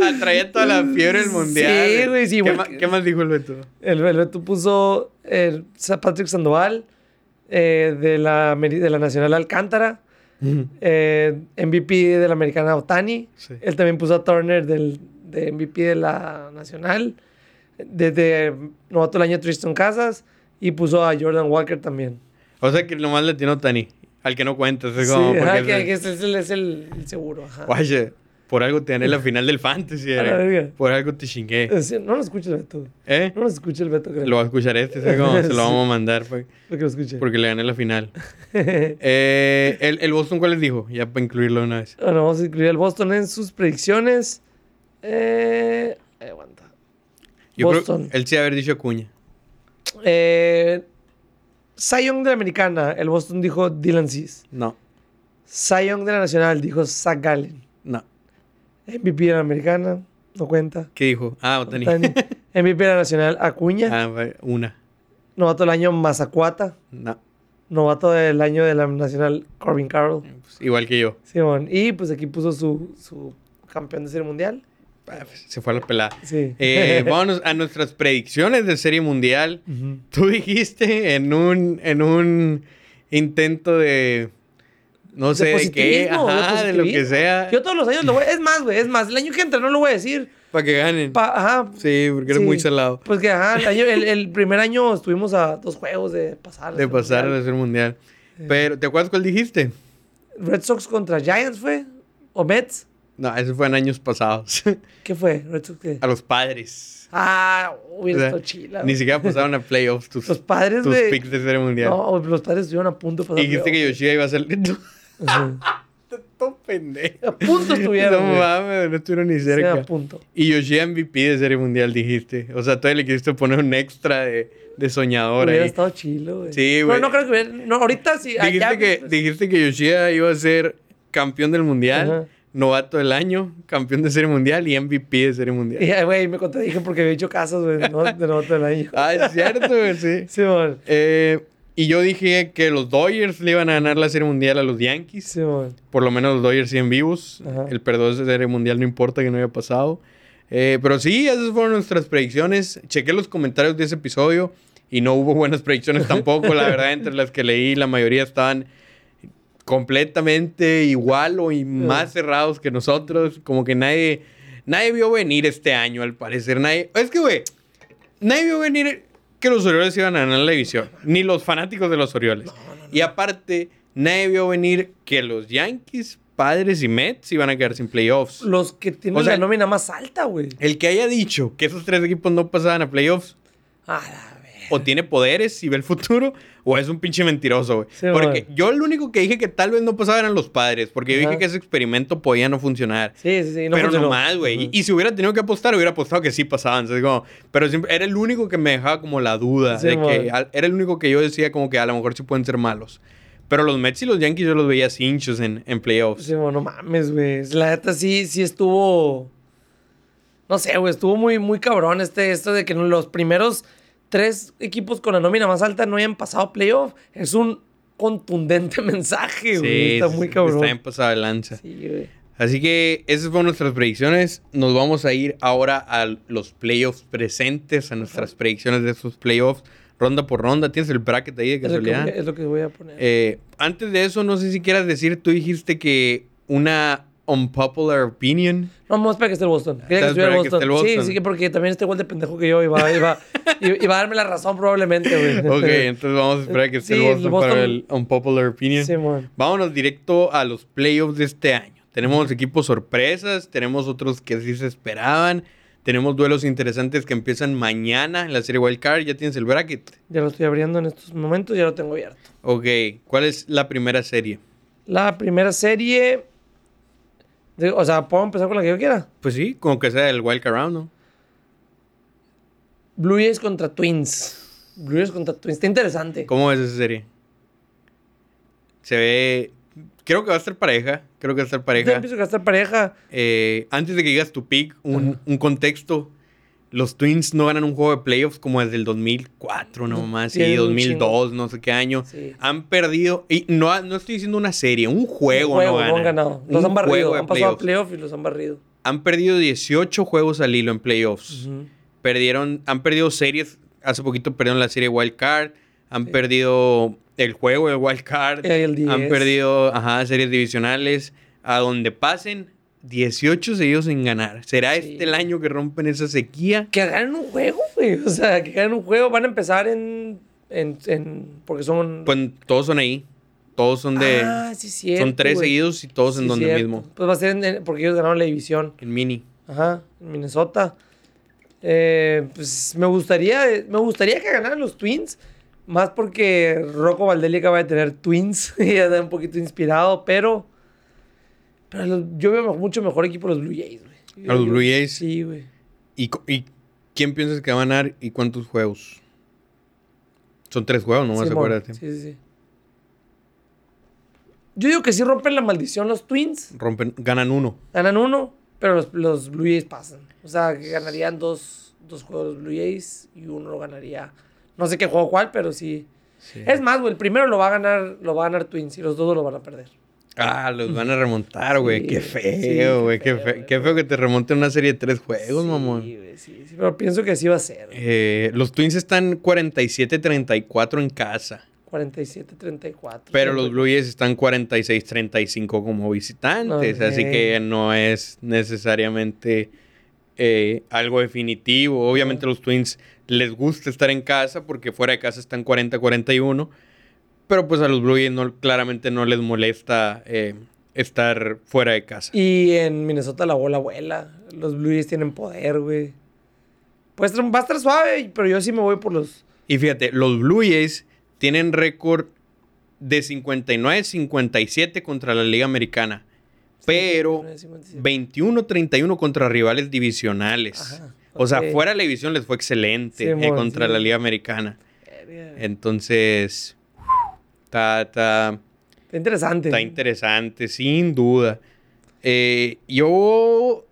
Ah, traía toda la fiebre del mundial. Sí, güey, sí, ¿Qué, güey. ma- qué más dijo el Beto? El, el Beto puso el, Sa- Patrick Sandoval eh, de, la, de la Nacional Alcántara. eh, MVP de la Americana Otani. Sí. Él también puso a Turner del, de MVP de la Nacional. Desde novato del año Tristan Casas. Y puso a Jordan Walker también. O sea que nomás le tiene Tani. Al que no cuentas. Es Sí, como ajá, porque que, es- es el, es el- el seguro. ajá. Guache, por algo te gané la <laughs> final del fantasy. Verga. Por algo te chingué. Eh, sí, No lo escucha el Beto. ¿Eh? No lo escucha el Beto, creo. Lo va a escuchar este. <laughs> se lo Sí. vamos a mandar pues, Porque lo escuche. porque le gané la final. <laughs> Eh, el, el Boston, ¿cuál les dijo? Ya para incluirlo una vez. Bueno, vamos a incluir al Boston en sus predicciones. Eh, eh. Yo Boston. creo él sí haber dicho Acuña. Eh, de la Americana, el Boston dijo Dylan Cis. No, Young de la Nacional dijo Zach Gallen. no. MVP de la Americana, no cuenta. ¿Qué dijo? Ah, Otani. Otani. <laughs> MVP de la Nacional, Acuña. ah, va- una. Novato del año, Mazacuata. No. Novato del año de la Nacional, Corbin Carroll. Pues, igual que yo. Simón. Y pues aquí puso su, su campeón de serie mundial. <laughs> Se fue a la pelada. Sí. Eh, <laughs> vámonos a nuestras predicciones de Serie Mundial. Tú dijiste en un, en un intento de, no sé de, qué, ajá, de, lo que sea, Yo todos los años lo voy Es más, güey, es más. El año que entra no lo voy a decir. para que ganen. Pa- ajá. sí, porque eres sí. muy salado. Pues que, ajá, el, año- el- el primer año estuvimos a dos juegos de pasar. De pasar a Serie Mundial. Pero, ¿te acuerdas cuál dijiste? Red Sox contra Giants fue. ¿O Mets? No, eso fue en años pasados. <laughs> ¿Qué fue? ¿Red Sox qué? a los padres. Ah, O hubiera sea, estado chila. Ni siquiera pasaron a playoffs <laughs> tus, Los padres, tus güey. picks de Serie Mundial. No, los padres estuvieron a punto de pasar. y dijiste que Yoshida iba a ser... <laughs> Todo pendejo. A punto estuvieron. No mames, no estuvieron ni Sí, cerca. a punto. Y Yoshida MVP de Serie Mundial, dijiste. O sea, todavía le quisiste poner un extra de, de soñador Hubiera ahí. estado chilo, güey. Sí, Pero güey. no creo que hubiera. No, ahorita sí. Dijiste, allá- que, dijiste que Yoshida iba a ser campeón del Mundial, Ajá. Novato del año, campeón de Serie Mundial y MVP de Serie Mundial. Y, güey, me contradije porque había hecho casos, güey. No, de novato del año. Ah, es cierto, güey, sí. <laughs> Sí, man. Eh, y yo dije que los Dodgers le iban a ganar la Serie Mundial a los Yankees. Sí, man. Por lo menos los Dodgers siguen vivos. Ajá. El perdón de Serie Mundial no importa que no haya pasado. Eh, pero sí, esas fueron nuestras predicciones. Chequé los comentarios de ese episodio y no hubo buenas predicciones <laughs> tampoco. la verdad, entre las que leí, la mayoría estaban completamente igual o y más cerrados que nosotros. Como que nadie, nadie vio venir este año, al parecer. Nadie, es que, güey, nadie vio venir que los Orioles iban a ganar la división. Ni los fanáticos de los Orioles. Y aparte, nadie vio venir que los Yankees, Padres y Mets iban a quedar sin playoffs. Los que tienen O sea- la nómina más alta, güey. El que haya dicho que esos tres equipos no pasaban a playoffs, A la ver. O tiene poderes y ve el futuro, o es un pinche mentiroso, güey. Sí, porque man. yo lo único que dije que tal vez no pasaba eran los padres, porque yo dije que ese experimento podía no funcionar. Sí, sí, sí. No pero funcionó. no más, güey. Y, y si hubiera tenido que apostar, hubiera apostado que sí pasaban. Entonces, como- pero siempre, era el único que me dejaba como la duda. Sí, de que, al- era el único que yo decía como que a lo mejor sí pueden ser malos. Pero los Mets y los Yankees yo los veía cinchos en, en playoffs. Sí, bueno, no mames, güey. La neta sí, sí estuvo. No sé, güey. Estuvo muy, muy cabrón este, esto de que los primeros tres equipos con la nómina más alta no hayan pasado playoff. Es un contundente <laughs> mensaje, güey. Está muy cabrón. Está en pasada de lanza. Sí, güey. Así que esas fueron nuestras predicciones. Nos vamos a ir ahora a los playoffs presentes, a nuestras predicciones de esos playoffs, ronda por ronda. ¿Tienes el bracket ahí de Es lo, que voy, casualidad? es lo que voy a poner. Eh, antes de eso, no sé si quieras decir, tú dijiste que una unpopular opinion. no, vamos a esperar que esté el Boston. Quería que estuviera que Boston. el Sí, Boston. sí, que porque también está igual de pendejo que yo. Y va, y va, y- y va a darme la razón probablemente, güey. Ok, entonces vamos a esperar que esté Sí, el el Boston, Boston- para el unpopular opinion. Sí, man. Vámonos directo a los playoffs de este año. Tenemos equipos sorpresas, tenemos otros que sí se esperaban, tenemos duelos interesantes que empiezan mañana en la serie Wild Card. ¿Ya tienes el bracket? Ya lo estoy abriendo en estos momentos, ya lo tengo abierto. Ok, ¿cuál es la primera serie? La primera serie. O sea, ¿puedo empezar con la que yo quiera? Pues sí, como que sea el Wild Card Round, ¿no? Blue Jays contra Twins. Blue Jays contra Twins. Está interesante. ¿Cómo es esa serie? Se ve... Creo que va a estar pareja, creo que va a estar Yo pareja. empiezo a gastar pareja. Eh, antes de que digas tu pick, un, un contexto. Los Twins no ganan un juego de playoffs como desde el 2004, no más, Sí, un 2002, no sé qué año. Sí. Han perdido, y no, no estoy diciendo una serie, un juego, Un juego, no ganan. han ganado. Los Un han barrido. Han pasado a playoffs. playoff y los han barrido. Han perdido 18 juegos al hilo en playoffs. Perdieron, han perdido series, hace poquito perdieron la serie Wild Card, han Sí. perdido el juego de Wild Card, Y el 10. han perdido ajá, series divisionales, a donde pasen 18 seguidos sin ganar. ¿Será Sí. este el año que rompen esa sequía? Que ganen un juego, güey. O sea, que ganen un juego. Van a empezar en. en, en- porque son. Pues todos son ahí, todos son de... ah, sí, cierto. son tres güey. seguidos y todos en donde cierto. mismo, Pues va a ser en- porque ellos ganaron la división. en mini. Ajá, en Minnesota. Eh, pues me gustaría, me gustaría que ganaran los Twins. Más porque Rocco Valdelli acaba de tener Twins. y <laughs> ya está un poquito inspirado, pero. Pero los- yo veo mucho mejor equipo los Blue Jays, güey. ¿A los Blue Jays? Sí, güey. ¿Y, y quién piensas que va a ganar y cuántos juegos? Son tres juegos, nomás Simón. acuérdate. Sí, sí, sí. Yo digo que sí rompen la maldición los Twins. Rompen, ganan uno. Ganan uno, pero los, los Blue Jays pasan. O sea, que ganarían dos, dos juegos los Blue Jays y uno lo ganaría. No sé qué juego cuál, pero sí. Es más, güey, el primero lo va a ganar, lo va a ganar Twins y los dos lo van a perder. Ah, los van a remontar, güey. Sí, qué feo, güey. qué, feo, fe- güey. qué feo que te remonten una serie de tres juegos, sí, mamón. güey, sí, sí, pero pienso que así va a ser. Eh, los Twins están 47-34 en casa. 47-34. Pero los Blue Jays están 46-35 como visitantes, así que no es necesariamente eh, algo definitivo. Obviamente los Twins les gusta estar en casa porque fuera de casa están 40-41, pero pues a los Blue Jays no, claramente no les molesta eh, estar fuera de casa. Y en Minnesota la bola vuela. Los Blue Jays tienen poder, güey. Pues va a estar suave, pero yo sí me voy por los... Y fíjate, los Blue Jays tienen récord de 59-57 contra la Liga Americana, pero 21-31 contra rivales divisionales. Ajá, O sea, fuera de la división les fue excelente eh, contra sí. la Liga Americana. Entonces, está, está, Está interesante. está interesante, sin duda. Eh, yo...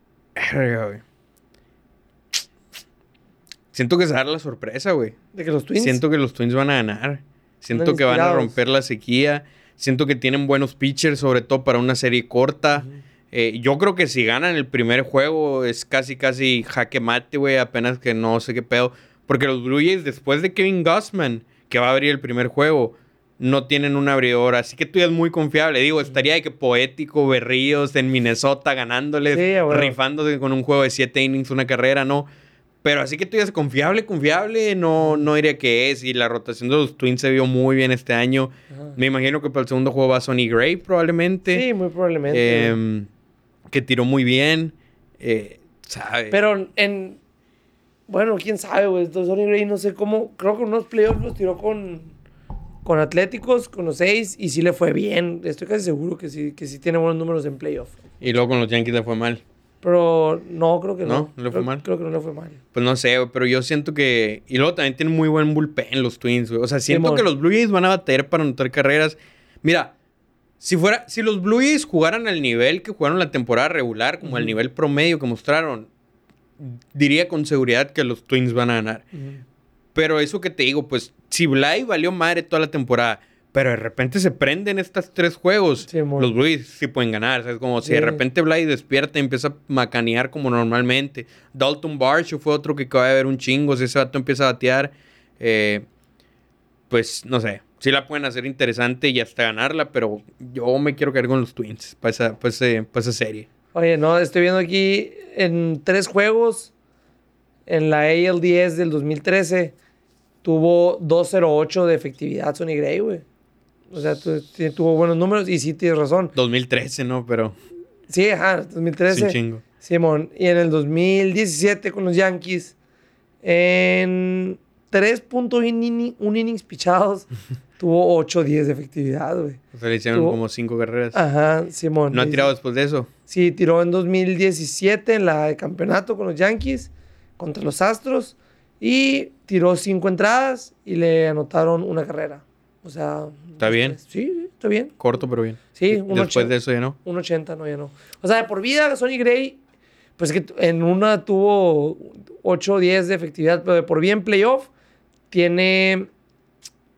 Siento que se va a dar la sorpresa, güey. De que los Twins... Siento que los Twins van a ganar. Siento que van a romper la sequía. Siento que tienen buenos pitchers, sobre todo para una serie corta. Eh, yo creo que si ganan el primer juego es casi, casi jaque mate, güey. Apenas que no sé qué pedo. Porque los Blue Jays, después de Kevin Gossman, que va a abrir el primer juego, no tienen un abridor. Así que tú ya es muy confiable. Digo, estaría de que poético, Berríos en Minnesota ganándoles, Sí, rifándose con un juego de siete innings, una carrera, ¿no? Pero así que tú ya es confiable, confiable, no, no diría que es. Y la rotación de los Twins se vio muy bien este año. Ajá. Me imagino que para el segundo juego va Sonny Gray probablemente. Sí, muy probablemente. Em, que tiró muy bien. Eh, ¿sabe? Pero en... Bueno, quién sabe, güey. Sonny Gray, no sé cómo... Creo que unos playoffs los tiró con... Con Atléticos, con los seis, y sí le fue bien. Estoy casi seguro que sí, que sí tiene buenos números en playoff. Y luego con los Yankees le fue mal. Pero no, creo que no. ¿No? ¿No le fue Creo- mal? Creo que no le fue mal. Pues no sé, pero yo siento que... Y luego también tienen muy buen bullpen los Twins, güey. O sea, siento Simón. que los Blue Jays van a bater para anotar carreras. Mira, si fuera... Si los Blue Jays jugaran al nivel que jugaron la temporada regular, como al Ujú. nivel promedio que mostraron, diría con seguridad que los Twins van a ganar. Pero eso que te digo, pues, si Bly valió madre toda la temporada, pero de repente se prenden estos tres juegos, los Blues sí pueden ganar. ¿sabes? Como si de repente Bly despierta y empieza a macanear como normalmente. Dalton Barshow fue otro que acaba de ver un chingo. Si ese vato empieza a batear, eh, pues, no sé. Sí la pueden hacer interesante y hasta ganarla, pero yo me quiero quedar con los Twins para esa, para ese- para esa serie. Oye, no, estoy viendo aquí en tres juegos en la ALDS del 2013 tuvo 2.08 de efectividad Sonny Gray, güey. O sea, tu- tuvo buenos números y sí tienes razón. 2013, ¿no? Pero Sí, ajá, es 2013. un chingo. Simón. Y en el 2017 con los Yankees, en 3.1 inning- un innings pichados, <laughs> tuvo 8-10 de efectividad, güey. O sea, le hicieron Tuvo- como cinco carreras. Ajá, Simón. ¿No ha tirado después de eso? Sí, tiró en 2017 en la de campeonato con los Yankees contra los Astros y tiró cinco entradas y le anotaron una carrera. O sea... ¿Está bien? Sí, está bien. Corto, pero bien. Sí, un Después 80. de eso ya no. Un 80, no, ya no. O sea, de por vida, Sonny Gray, pues que en una tuvo 8 o 10 de efectividad, pero de por vida en playoff tiene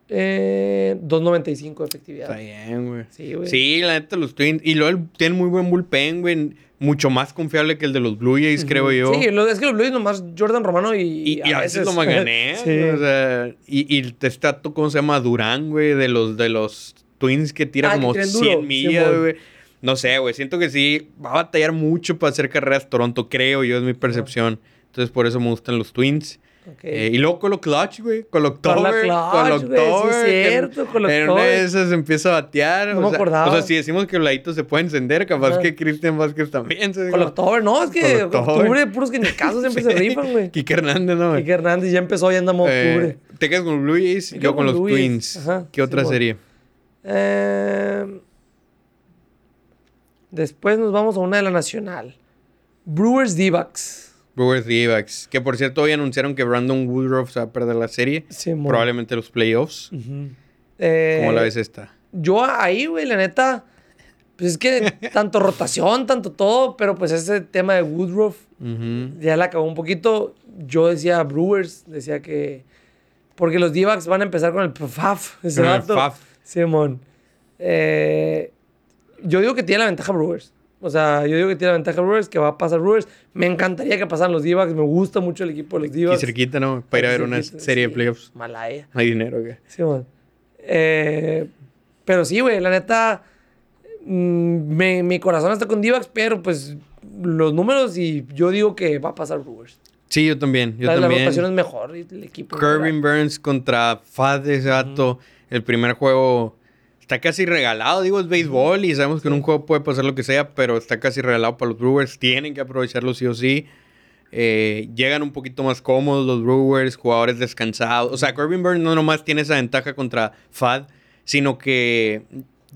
eh, 2.95 de efectividad. Está bien, güey. Sí, güey. Sí, la neta, los Twins. Y luego él tiene muy buen bullpen, güey. Mucho más confiable que el de los Blue Jays, creo yo. Sí, lo, es que los Blues nomás Jordan Romano y, Y, y a veces lo <laughs> magané. sí. O sea, y, y está, ¿cómo se llama? Durán, güey, de los, de los Twins que tira Ah, que como tiran 100 duro, millas, güey. No sé, güey. Siento que sí va a batallar mucho para hacer carreras Toronto, creo yo, es mi percepción. Entonces, por eso me gustan los Twins. Eh, y luego con lo clutch, güey. Con lo Con la October. clutch, güey, sí es cierto, En una de October. esas empieza a batear. No o me sea, acordaba. O sea, si decimos que Bladito se puede encender, capaz que Cristian Vázquez también. Con el octubre, no, es que octubre. puros que ni caso siempre se <laughs> rifan, güey. Kike Hernández, ¿no? güey? Kike Hernández ya empezó, ya andamos Eh, octubre. te quedas con Me yo con con los. Twins. Ajá, ¿Qué otra Simón. serie? Eh, después nos vamos a una de la nacional. Brewers D-Backs. Brewers D-backs. Que por cierto, hoy anunciaron que Brandon Woodruff se va a perder la serie. Simón. Probablemente los playoffs. Eh, ¿Cómo la ves esta? Yo ahí, güey, la neta, pues es que <laughs> tanto rotación, tanto todo, pero pues ese tema de Woodruff ya la acabó un poquito. Yo decía Brewers, decía que. Porque los D-backs van a empezar con el FAF. Ese Con el. Faf. Simón. Eh, yo digo que tiene la ventaja Brewers. O sea, yo digo que tiene la ventaja Brewers, que va a pasar Brewers. Me encantaría que pasaran los D-backs. Me gusta mucho el equipo de los Aquí D-backs. cerquita, ¿no? Para ir a ver una Cerquita, serie de sí. playoffs. Malaya. No hay dinero, güey. Simón. Eh, pero sí, güey, la neta, mm, me- mi corazón está con Divax, pero pues los números y yo digo que va a pasar Brewers. Sí, yo también. Yo la, la también. rotación es mejor y el equipo. Kirby Burns contra Fad ese vato. El primer juego está casi regalado. Digo, es béisbol y sabemos que en un juego puede pasar lo que sea, pero está casi regalado para los Brewers. Tienen que aprovecharlo sí o sí. Eh, llegan un poquito más cómodos los Brewers, jugadores descansados. O sea, Kirby Burns no nomás tiene esa ventaja contra Fad, sino que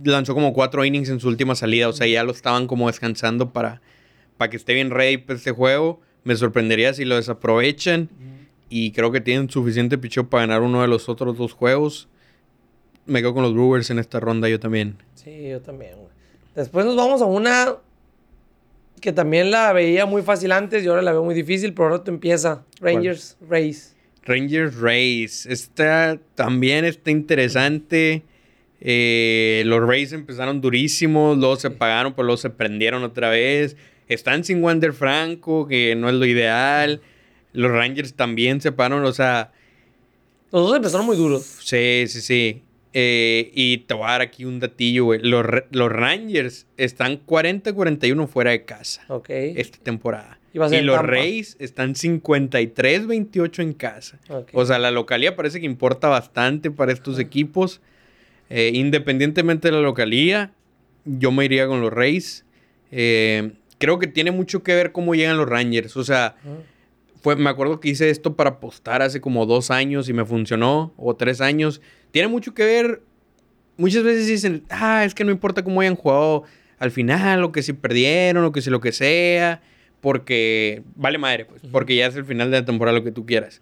lanzó como cuatro innings en su última salida. O sea, ya lo estaban como descansando para, para que esté bien ready para este juego. Me sorprendería si lo desaprovechan. Y creo que tienen suficiente picheo para ganar uno de los otros dos juegos. Me quedo con los Brewers en esta ronda yo también. Sí, yo también, güey. Después nos vamos a una que también la veía muy fácil antes y ahora la veo muy difícil, pero ahora tú empieza. Rangers, Rays. Rangers Rays. Esta también está interesante. Eh, los Rays empezaron durísimos, luego se pagaron, pero luego se prendieron otra vez. Están sin Wander Franco, que no es lo ideal. Los Rangers también se pararon, o sea, Los dos empezaron muy duros. Sí, sí, sí. Eh, y te voy a dar aquí un datillo, güey. Los, los Rangers están 40-41 fuera de casa Ok. esta temporada. Y los. Rays están 53-28 en casa. Ok. O sea, la localía parece que importa bastante para estos equipos. Eh, independientemente de la localía, yo me iría con los Rays. Eh, creo que tiene mucho que ver cómo llegan los Rangers. O sea. Fue, me acuerdo que hice esto para apostar hace como dos años y me funcionó, o tres años. Tiene mucho que ver. Muchas veces dicen, ah, es que no importa cómo hayan jugado al final, o que si perdieron, o que si lo que sea, porque vale madre, pues, porque ya es el final de la temporada, lo que tú quieras.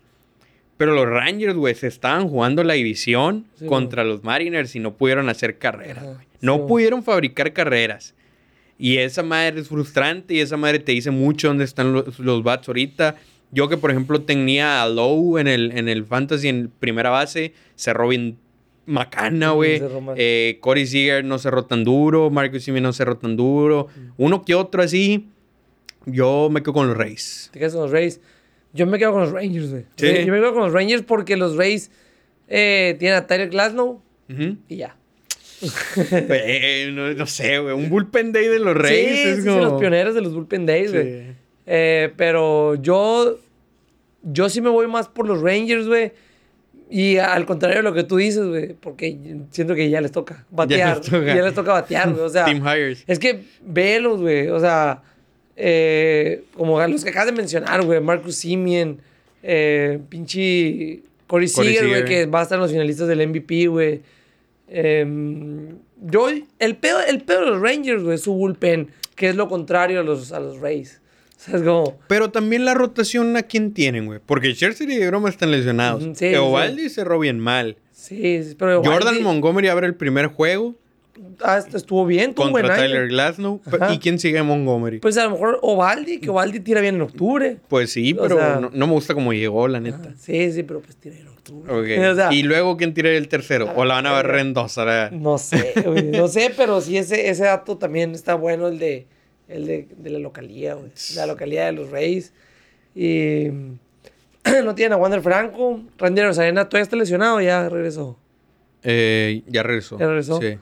Pero los Rangers, güey, se estaban jugando la división Sí, contra los Mariners y no pudieron hacer carreras, Ajá, güey. sí, No pudieron fabricar carreras. Y esa madre es frustrante y esa madre te dice mucho dónde están los, los bats ahorita. Yo que, por ejemplo, tenía a Lowe en el, en el Fantasy en primera base, cerró bien macana, güey. Eh, Corey Seager no cerró tan duro, Marcus Simeon no cerró tan duro. Uno que otro así, yo me quedo con los Rays. Te quedas con los Rays. Yo me quedo con los Rangers, güey. Sí. Yo me quedo con los Rangers porque los Rays eh, tienen a Tyler Glasnow y ya. <laughs> Eh, no, no sé, güey. Un bullpen day de los Rays sí, es sí, los pioneros de los Bullpen Days, güey. Eh, pero yo, yo sí me voy más por los Rangers, güey. Y al contrario de lo que tú dices, güey, porque siento que ya les toca batear. les toca. Ya les toca batear, güey. O sea, Team Hires. es que velos, güey. O sea, eh, como los que acabas de mencionar, güey. Marcus Simeon, eh, pinche Corey Corey Seager, güey, que va a estar en los finalistas del MVP, güey. Em, yo, el pedo, el de los Rangers, güey, es su bullpen, que es lo contrario a los, a los Rays. O sea, es como... Pero también la rotación a quién tienen, güey. Porque Scherzer y Groma están lesionados. Sí, Eovaldi cerró bien mal. Sí, sí, pero... Jordan Montgomery abre el primer juego ah, estuvo bien, tuvo buen contra año. Tyler Glasnow. Ajá. ¿Y quién sigue a Montgomery? Pues, Pues a lo mejor Ovaldi, que Ovaldi tira bien en octubre. sí, o pero sea- no, no me gusta cómo llegó, la neta. Ah, sí, sí, pero pues tira en octubre. Ok. <laughs> O sea, y luego, ¿quién tira el tercero? O la van a ver en dos. No sé, güey. No sé, pero sí ese, ese dato también está bueno, el de, el de, de la localía, güey. La localía de los Reyes. Y <clears throat> no tienen a Wander Franco. Randy Rosarena todavía está lesionado, ya regresó. Eh, ya regresó. ¿Ya regresó? Sí.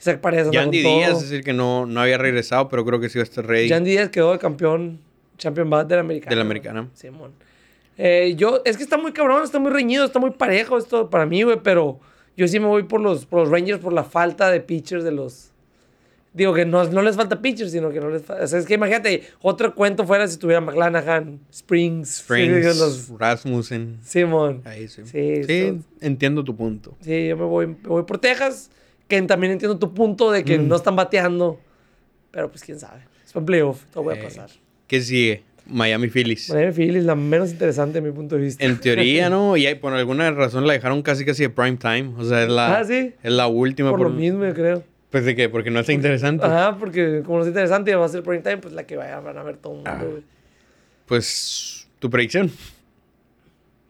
Isaac Paredes Yandy. Díaz, es decir, que no, no había regresado, pero creo que sí va a estar ready. Yandy Díaz quedó el campeón, champion bat de la americana. De la americana. Simón. Eh, yo, es que está muy cabrón, está muy reñido, está muy parejo esto para mí, güey, pero yo sí me voy por los, por los Rangers por la falta de pitchers de los... Digo que no, no les falta pitchers, sino que no les falta... O sea, es que imagínate, otro cuento fuera si tuviera McClanahan, Springs, Springs, <laughs> los- Rasmussen. Simón. Ahí sí. Sí, entiendo tu punto. Sí, yo me voy, me voy por Texas, que también entiendo tu punto de que Mm. no están bateando, pero pues quién sabe. Es un playoff, todo puede Eh, pasar. ¿Qué sigue? Miami Phillies. Miami Phillies, la menos interesante de mi punto de vista. En teoría, <laughs> ¿no? Y por alguna razón la dejaron casi casi de prime time. O sea, es la, Ah, ¿sí? es la última. por lo mismo, yo creo. Pues de qué, porque no está interesante. Ajá, porque como no es interesante, va a ser prime time, pues la que vaya, van a ver todo el mundo, Ah. güey. Pues tu predicción.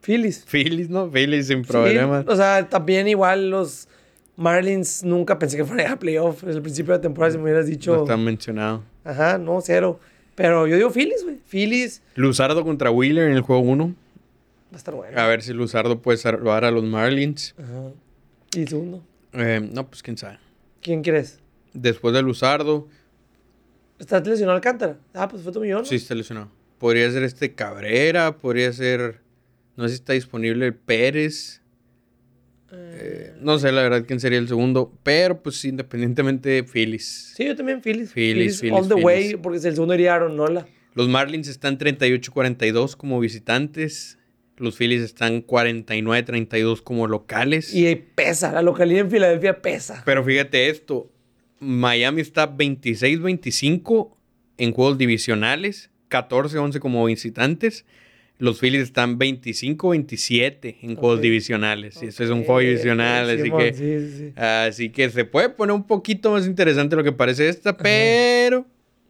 Phillies. Phillies, ¿no? Phillies sin Sí, problemas. o sea, también igual los Marlins nunca pensé que fuera a playoff. Desde el principio de la temporada, si me hubieras dicho. No está mencionado. Ajá, no, cero. Pero yo digo Phillies, güey. Phillies Luzardo contra Wheeler en el juego 1. va a estar bueno. A ver si Luzardo puede salvar a los Marlins. Ajá. Y segundo. Eh, no, pues quién sabe. ¿Quién crees? Después de Luzardo, ¿Estás lesionado Alcántara? Ah, pues fue tu millón. ¿no? sí está lesionado. Podría ser este Cabrera, podría ser. No sé si está disponible el Pérez. Eh, no sé la verdad quién sería el segundo. Pero pues independientemente, Phillies. Sí, yo también, Phillies. Phillies, Phillies, All the Phillies. way, porque el segundo iría Aaron Nola. Los Marlins están 38-42 como visitantes. Los Phillies están 49-32 como locales. Y pesa, la localidad en Filadelfia pesa. Pero fíjate esto. Miami está 26-25 en juegos divisionales. 14-11 como visitantes. Los Phillies están 25-27 en juegos divisionales. Y eso es un juego divisional, así que... Sí, sí, sí. Así que se puede poner un poquito más interesante lo que parece esta, pero...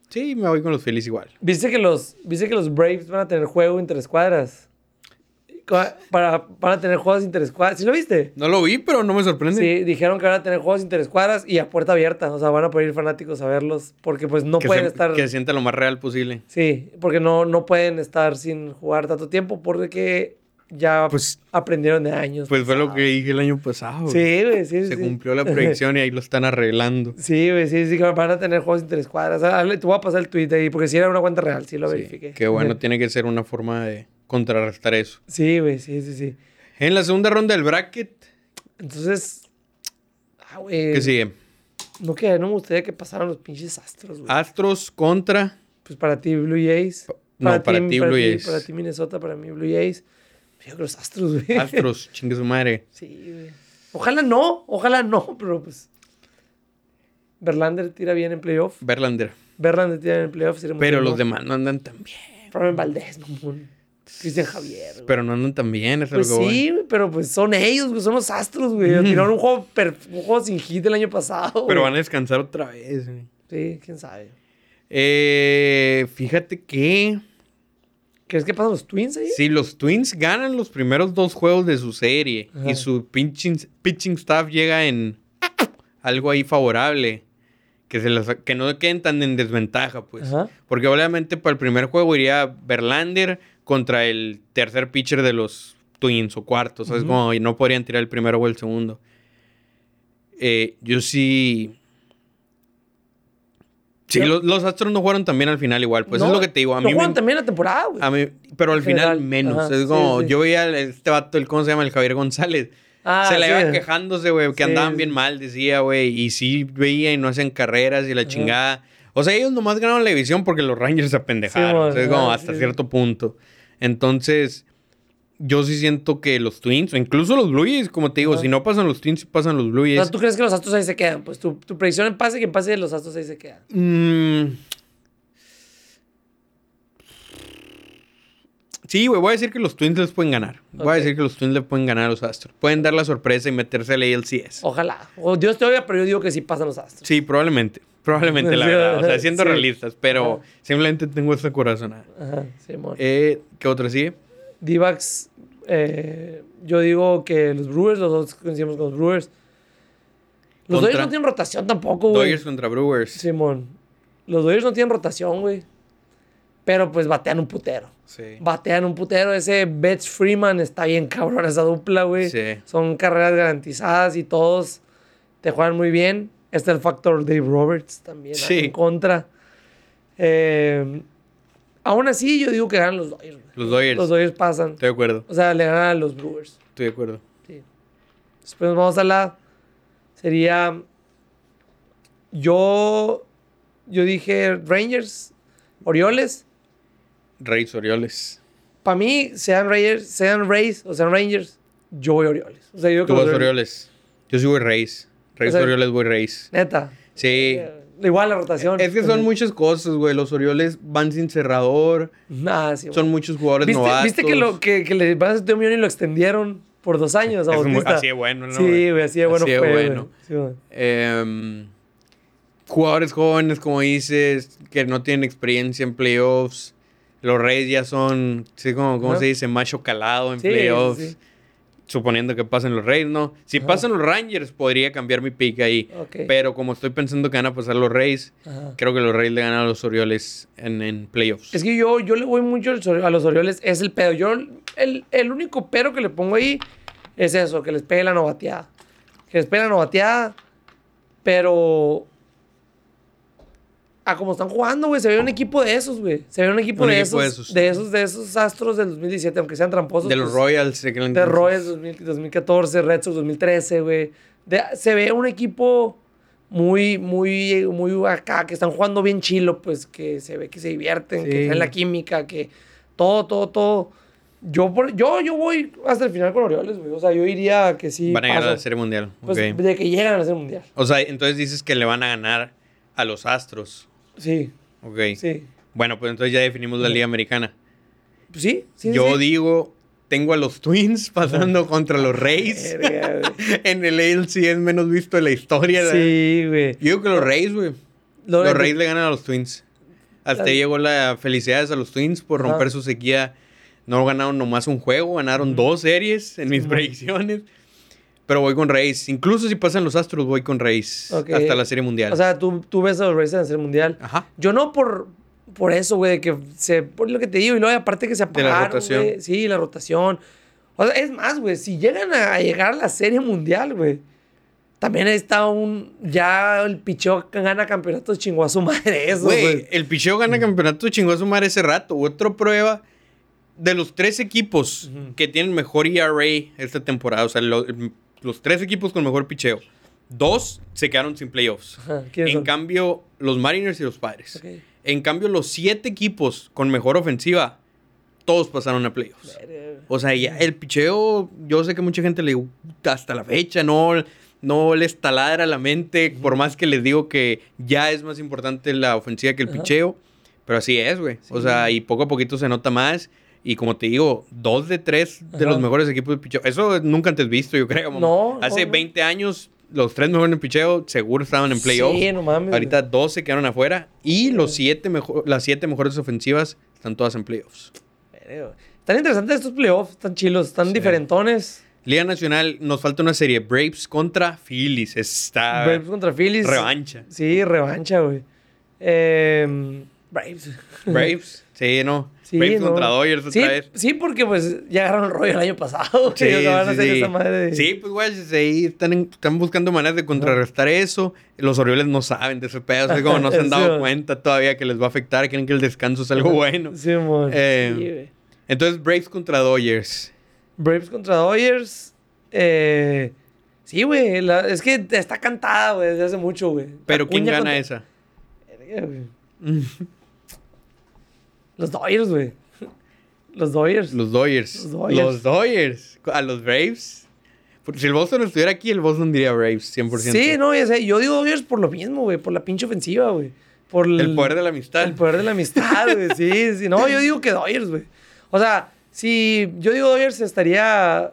Sí, me voy con los Phillies igual. ¿Viste que los, ¿Viste que los Braves van a tener juego interescuadras? Co- Para, van a tener juegos interescuadras. ¿Sí lo viste? No lo vi, pero no me sorprende. Sí, dijeron que van a tener juegos interescuadras y a puerta abierta. O sea, van a poder ir fanáticos a verlos porque pues no que, pueden se, estar... que se sienta lo más real posible. Sí, porque no, no pueden estar sin jugar tanto tiempo porque ya Pues- aprendieron de años. Pues fue lo que dije el año pasado. Sí, güey, sí, Se sí. cumplió la predicción y ahí lo están arreglando. Sí, güey, sí, sí, que van a tener juegos interescuadras. Ah, le- Te voy a pasar el tweet ahí porque si era una cuenta real, sí lo Sí, verifiqué. Qué bueno, <laughs> tiene que ser una forma de contrarrestar eso. Sí, güey, sí, sí, sí. En la segunda ronda del bracket, Entonces, ah, güey. ¿qué sigue? No, que no me gustaría que pasaran los pinches astros, güey. Astros contra. Pues para ti, Blue Jays. no, para ti, Blue Jays. Para ti, Minnesota, para mí, Blue Jays. Yo creo los astros, güey. Astros, <laughs> chingue su madre. Sí, güey. Ojalá no, ojalá no, pero pues. Verlander tira bien en playoff. Verlander. Verlander tira bien en playoff. Pero los demás no andan tan bien. Robin Valdés, mamón. Cristian Javier. güey. Pero no andan tan bien, es Pues algo sí, güey, pero pues son ellos, güey, son los astros, güey. Tiraron un juego, per- un juego sin hit el año pasado. Pero van a descansar otra vez. güey. Sí, quién sabe. Eh, fíjate que ¿Crees que pasan los Twins ahí? si los Twins ganan los primeros dos juegos de su serie Ajá. y su pitching, pitching staff llega en algo ahí favorable, que, se las- que no queden tan en desventaja, pues. Ajá. Porque obviamente para el primer juego iría Verlander contra el tercer pitcher de los Twins o cuarto, ¿sabes? Ujú. Como y no podrían tirar el primero o el segundo. Eh, yo sí. Sí, los, los Astros no jugaron también al final igual. Pues No, es lo que te digo. A no mí, juegan me- también la temporada, güey. a mí- pero al final menos. Ajá, es como, sí. yo veía al- este vato, el, ¿cómo se llama? El Javier González. Ah, se la sí. iba quejándose, güey, que andaban bien mal, decía, güey. Y sí veía y no hacían carreras y la chingada. O sea, ellos nomás ganaron la división porque los Rangers se apendejaron. O sea, es como hasta cierto punto. Entonces, yo sí siento que los Twins, o incluso los Blue Jays, como te digo, si no pasan los Twins, sí pasan los Blue O Jays. sea, ¿tú crees que los astros ahí se quedan? Pues tu, tu predicción en pase, que en pase los astros ahí se quedan. Mm. Sí, güey, voy a decir que los Twins les pueden ganar. Voy a decir que los Twins le pueden ganar a los Astros. Pueden dar la sorpresa y meterse al ALCS. Ojalá. O Dios te oiga, pero yo digo que sí pasan los astros. Sí, probablemente. Probablemente, la Sí, verdad. O sea, siendo sí. realistas. Pero Ajá. simplemente tengo esta corazonada. Ajá, Simón. Eh, ¿Qué otra sigue? D-backs, eh, yo digo que los Brewers, los dos coincidimos con los Brewers. Los Contra- Dodgers no tienen rotación tampoco, güey. Dodgers contra Brewers. Simón. Los Dodgers no tienen rotación, güey. Pero pues batean un putero. Sí. Batean un putero. Ese Betts Freeman está bien cabrón esa dupla, güey. Sí. Son carreras garantizadas y todos te juegan muy bien. Está el factor Dave Roberts también Sí. en contra. Eh, aún así, yo digo que ganan los Dodgers. Los Dodgers. Los Dodgers pasan. Estoy de acuerdo. O sea, le ganan a los Brewers. Estoy de acuerdo. Sí. Después vamos a la. Sería. Yo. Yo dije Rangers, Orioles. Reyes Orioles. Para mí, sean Rangers, sean Rays o sean Rangers, yo voy Orioles. O sea, yo Tú vas que Orioles. Yo sí voy Reyes. Reyes O sea, Orioles voy Reyes. Neta. Sí. Igual la rotación. Es que son muchas cosas, güey. Los Orioles van sin cerrador. Nah, sí, Son muchos jugadores ¿Viste, novatos. ¿Viste que, lo, que, que le van a hacer un millón y lo extendieron por dos años a Es muy- así de bueno, ¿no, Sí, güey? güey, así de bueno Así güey. bueno. Sí, güey. Em, jugadores jóvenes, como dices, que no tienen experiencia en playoffs. Los Reyes ya son, sí, como, ¿cómo se dice? Macho calado en Sí, playoffs. Suponiendo que pasen los Reyes, ¿no? Si Ajá. pasan los Rangers, podría cambiar mi pick ahí. Pero como estoy pensando que van a pasar los Reyes, Ajá. creo que los Reyes le ganan a los Orioles en, en playoffs. Es que yo, yo le voy mucho a los Orioles, es el pedo. Yo, el, el único pero que le pongo ahí es eso, que les pegue la novateada. que les pega la novateada. Pero. A como están jugando, güey, se ve un equipo de esos, güey. Se ve un equipo, Un de, equipo esos, de de esos. esos. De esos, astros del 2017, aunque sean tramposos. De los pues, Royals. de De. Royals 2000 2014, Red Sox 2013, güey. Se ve un equipo muy, muy, muy acá, que están jugando bien chilo, pues que se ve que se divierten, Sí. que traen la química, que todo, todo, todo. Yo, por- yo, yo voy hasta el final con Orioles, güey. O sea, yo diría que sí. Van a paso. la Serie Mundial. Pues de que llegan a la Serie Mundial. O sea, entonces dices que le van a ganar a los Astros. Sí, Ok. sí. Bueno, pues entonces ya definimos la Liga Americana. Pues sí, sí. Yo sí. digo, tengo a los Twins <laughs> pasando contra los Rays. Verga, <laughs> en el ALC es menos visto de la historia. ¿verdad? Sí, güey. Yo digo que los Rays, güey. Lo- Los Rays le ganan a los Twins. Hasta ahí llegó la felicidades a los Twins por romper su sequía. No ganaron nomás un juego, ganaron dos series en mis predicciones. Pero voy con Rays. Incluso si pasan los Astros, voy con Rays. Ok. Hasta la Serie Mundial. O sea, tú, tú ves a los Rays en la Serie Mundial. Ajá. Yo no por, por eso, güey, que se, por lo que te digo, y luego aparte que se De la apagaron, rotación. Sí, la rotación. O sea, es más, güey, si llegan a llegar a la Serie Mundial, güey, también está un, ya el picheo gana campeonatos chingó a su madre eso, Güey, el picheo gana campeonato chingó a su madre ese rato. Otra prueba de los tres equipos Ujú. que tienen mejor ERA esta temporada. O sea, lo- los tres equipos con mejor picheo. Dos se quedaron sin playoffs. Ajá, ¿quiénes En son? cambio, los Mariners y los Padres. En cambio, los siete equipos con mejor ofensiva, todos pasaron a playoffs. O sea, ya el picheo, yo sé que mucha gente le hasta la fecha, no, no les taladra la mente, por más que les digo que ya es más importante la ofensiva que el Ajá. picheo, pero así es, güey. O sea, y poco a poquito se nota más. Y como te digo, dos de tres de Ajá. los mejores equipos de picheo. Eso nunca antes visto, yo creo. mamá. No, Hace no, no. 20 años, los tres mejores en picheo seguro estaban en playoffs. Sí, no mames. Ahorita dos se quedaron afuera. Y los siete las siete mejores ofensivas están todas en playoffs. Güey. Están interesantes estos playoffs, están chilos, están Sí. diferentones. Liga Nacional, nos falta una serie. Braves contra Phillies. Está Braves contra Phillies. revancha. Sí, revancha, güey. Eh, Braves. Braves, <laughs> sí, no. Sí, Braves no. contra Dodgers otra sí, vez. sí, porque pues ya agarraron el rollo el año pasado. <laughs> Sí, o sea, van a sí, hacer sí. esa madre de- Sí, pues güey, sí, están, están buscando maneras de contrarrestar eso. Los Orioles no saben de ese pedo, así como no <laughs> se han dado cuenta todavía que les va a afectar, creen que el descanso es algo bueno. Sí, mon. Eh. Entonces, Braves contra Dodgers. Braves contra Dodgers. Eh, sí, güey. Es que está cantada, güey, desde hace mucho, güey. Pero ¿quién gana contra- esa? Verga, güey. <laughs> Los Dodgers, güey. Los Dodgers. Los Dodgers. Los Dodgers. Los Dodgers. A los Braves. Porque si el Boston estuviera aquí, el Boston diría Braves, 100%. Sí, no, ya sé. Yo digo Dodgers por lo mismo, güey. Por la pinche ofensiva, güey. Por El poder de la amistad. El poder de la amistad, güey. Sí, sí. No, yo digo que Dodgers, güey. O sea, si yo digo Dodgers, se estaría.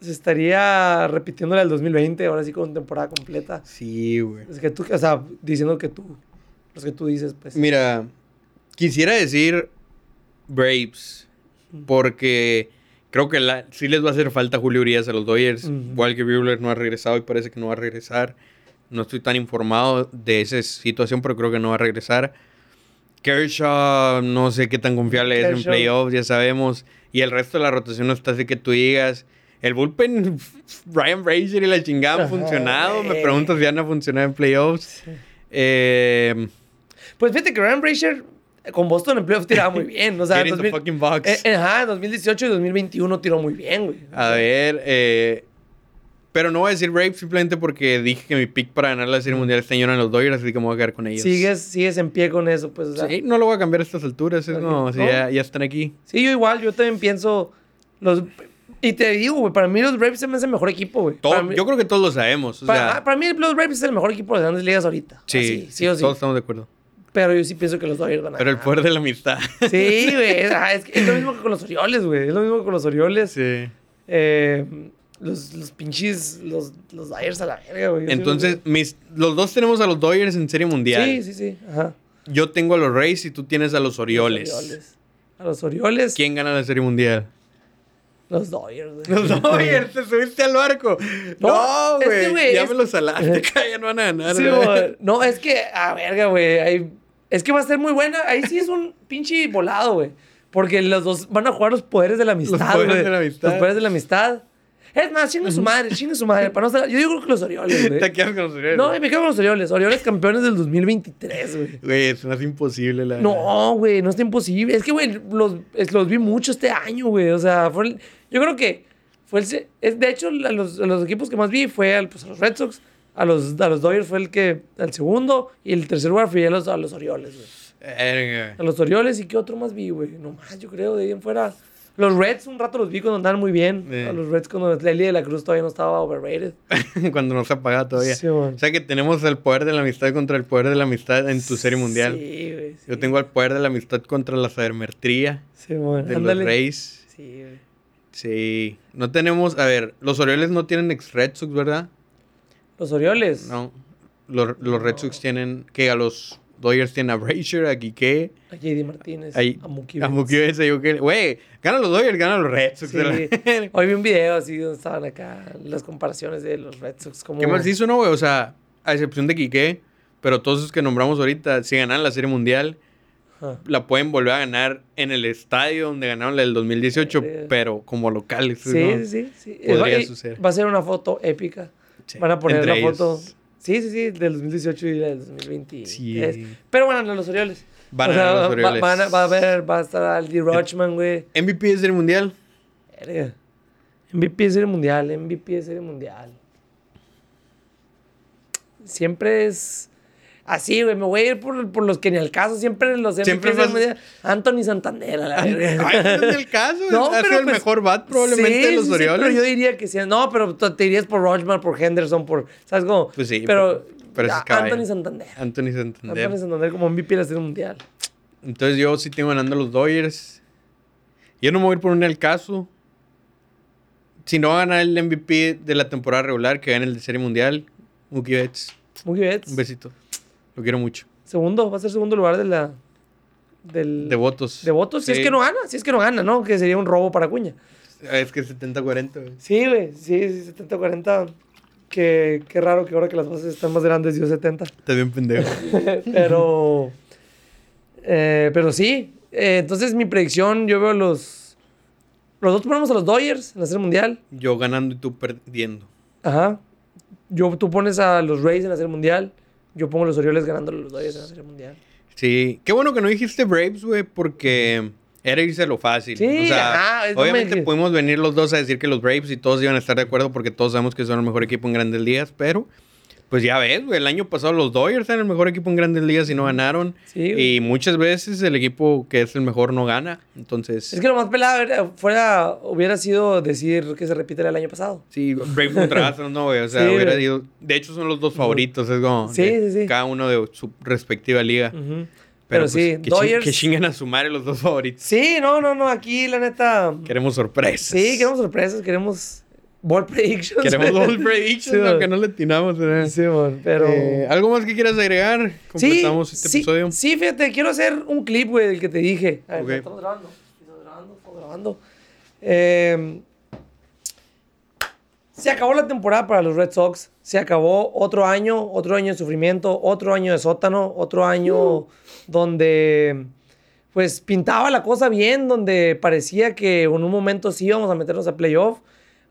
Se estaría repitiéndole al 2020, ahora sí con temporada completa. Sí, güey. Es que tú, o sea, diciendo que tú. Los que tú dices, pues. Mira, quisiera decir Braves, porque creo que la- sí les va a hacer falta Julio Urias a los Dodgers. Ujú. Igual que Buehler no ha regresado y parece que no va a regresar. No estoy tan informado de esa situación, pero creo que no va a regresar. Kershaw, no sé qué tan confiable es en playoffs, ya sabemos. Y el resto de la rotación no está así que tú digas. El bullpen, Ryan Brazier y la chingada han funcionado. Me güey. pregunto si van a funcionar en playoffs. Eh, Pues fíjate que Ryan Brazier eh, con Boston en playoffs tiraba muy <laughs> bien. O sea, Get in the 2000 fucking box. eh, eh, ajá, en 2018 y 2021 tiró muy bien, güey. A ver, eh, pero no voy a decir Braves simplemente porque dije que mi pick para ganar la Serie Mundial este año eran los Dodgers, así que me voy a quedar con ellos. Sigues, sigues en pie con eso, pues. O sea, Sí, no lo voy a cambiar a estas alturas, es como si No. ya, ya están aquí. Sí, yo igual, yo también pienso. Los, y te digo, güey, para mí los Braves se me hace el mejor equipo, güey. Yo creo que todos lo sabemos. O para, sea, para mí los Braves es el mejor equipo de las grandes ligas ahorita. sí, Así, sí o sí. todos estamos de acuerdo. Pero yo sí pienso que los Dodgers van a Pero el poder de la amistad. Sí, güey. <laughs> Es, es es lo mismo que con los Orioles, güey. Es lo mismo que con los Orioles. sí. Eh, los, los pinches, los, los Dodgers a la verga, güey. Entonces, mis, los dos tenemos a los Dodgers en Serie los- Mundial. Sí, sí, sí. Ajá. Yo tengo a los Rays y tú tienes a los Orioles. Los Orioles. A los Orioles. ¿Quién gana la Serie Mundial? Los Dodgers, güey. Los <laughs> Dodgers, te subiste al barco. No, No, es que, güey. güey, ya es- me lo salaste, <laughs> ya no van a ganar. Sí, no, es que, a verga, güey. ahí- Es que va a ser muy buena. Ahí sí es un <laughs> pinche volado, güey. Porque los dos van a jugar los poderes de la amistad, poderes güey. de la amistad. Los poderes de la amistad. Es más, chingue su madre, chingue su madre. Para no estar- Yo digo que los Orioles, güey. <laughs> Te quedas con los Orioles. No, me quedo con los Orioles. Orioles campeones del 2023, güey. Güey, eso no es imposible, la. No, güey, no está imposible. Es que, güey, los, los vi mucho este año, güey. O sea, fue el- yo creo que fue el... de hecho, los, los equipos que más vi fue al, pues, a los Red Sox, a los, a los Dodgers fue el que... El segundo, y el tercer lugar fui a los, a los Orioles, güey. A los Orioles, ¿y qué otro más vi, güey? No más, yo creo, de ahí en fuera... Los Reds un rato los vi cuando andaban muy bien. A los Reds cuando Lely de la Cruz todavía no estaba overrated. <laughs> Cuando no se apaga todavía. Sí, o sea que tenemos el poder de la amistad contra el poder de la amistad en tu serie mundial. Sí, güey. sí. Yo tengo el poder de la amistad contra la sabermetría Sí, man. de Ándale. los Rays. Sí, güey. Sí. No tenemos, a ver, los Orioles no tienen ex Red Sox, ¿verdad? Los Orioles. No. Los, los Red Sox tienen, que a los Dodgers tienen a Brazier, a Quique, A JD Martínez. Ahí, a Mookie a. Mookie Betts, Güey, ganan los Dodgers, ganan los Red Sox. Sí. la- Hoy vi un video así donde estaban acá las comparaciones de los Red Sox. Como... Qué mal hizo, ¿no, güey? O sea, a excepción de Quique, pero todos esos que nombramos ahorita, si ganan la Serie Mundial, la pueden volver a ganar en el estadio donde ganaron la del 2018, Eh. pero como locales. Sí, ¿no? sí, sí. Podría va, suceder. Va a ser una foto épica. Sí, Van a poner entre la ellos. foto. Sí, sí, sí, del 2018 y del 2020. Sí. Pero ganar los Orioles. Van O a sea, los va- Orioles. van a- va a haber, va a estar Aldi Rochman, güey. MVP de Serie Mundial. Verga. MVP de Serie Mundial, MVP de Serie Mundial. Siempre es así, güey. Me voy a ir por, por los que ni al caso. Siempre los Siempre vas- Mundial. Anthony Santander, a la Ay, verga. no es el caso. <laughs> No, ha sido el pues- mejor bat probablemente Sí, de los sí, sí, Orioles. pero yo diría que sí. No, pero te irías por Rochman, por Henderson, por. ¿Sabes cómo? Pues sí, Pero. Anthony Santander. Anthony Santander. Anthony Santander como MVP de la Serie Mundial. Entonces yo sí tengo ganando los Dodgers. Yo no me voy a ir por un el caso. Si no va a ganar el MVP de la temporada regular, que gane el de Serie Mundial, Mookie Betts. Mookie Betts. Un besito. Lo quiero mucho. Segundo, va a ser segundo lugar de la. Del, De votos. de votos. Si es que no gana, si es que no gana, ¿no? Que sería un robo para Cuña. Es que 70-40. güey. Sí, güey. Sí, sí, 70-40. Qué, qué raro que ahora que las bases están más grandes dio 70. Está bien pendejo. <laughs> pero. eh, pero sí. Eh, entonces, mi predicción, yo veo los. Los dos ponemos a los Dodgers en la Serie Mundial. Yo ganando y tú perdiendo. Ajá. Yo, tú pones a los Rays en la Serie Mundial. Yo pongo los Orioles ganando los Dodgers en la Serie Mundial. Sí. Qué bueno que no dijiste Braves, güey, porque era irse lo fácil. Sí, o sea, ajá, obviamente pudimos venir los dos a decir que los Braves y todos iban a estar de acuerdo porque todos sabemos que son el mejor equipo en grandes ligas, pero pues ya ves, güey, el año pasado los Dodgers eran el mejor equipo en grandes ligas y no ganaron. Sí, y muchas veces el equipo que es el mejor no gana. Entonces, Es que lo más pelado era- fuera, hubiera sido decir que se repite el año pasado. sí, Braves <laughs> contra Astros, no, güey. O sea, Sí, hubiera güey. ido. De hecho, son los dos favoritos. Es como. Sí, de sí, sí. Cada uno de su respectiva liga. Pero, Pero, pues, sí, que, Dodgers. que chingan a su madre los dos favoritos. Sí, no, no, no. Aquí, la neta. Queremos sorpresas. Sí, queremos sorpresas, queremos ball predictions. Queremos Double <laughs> Predictions, Sí, aunque no le atinamos. ¿verdad? Sí, man, pero. Eh, ¿Algo más que quieras agregar? sí, este sí, episodio. Sí, fíjate, quiero hacer un clip, güey, del que te dije. A ver, Ok. estamos grabando. Estamos grabando, estamos grabando. Eh, se acabó la temporada para los Red Sox. Se acabó otro año, otro año de sufrimiento, otro año de sótano, otro año donde pues pintaba la cosa bien, donde parecía que en un momento sí íbamos a meternos a playoff,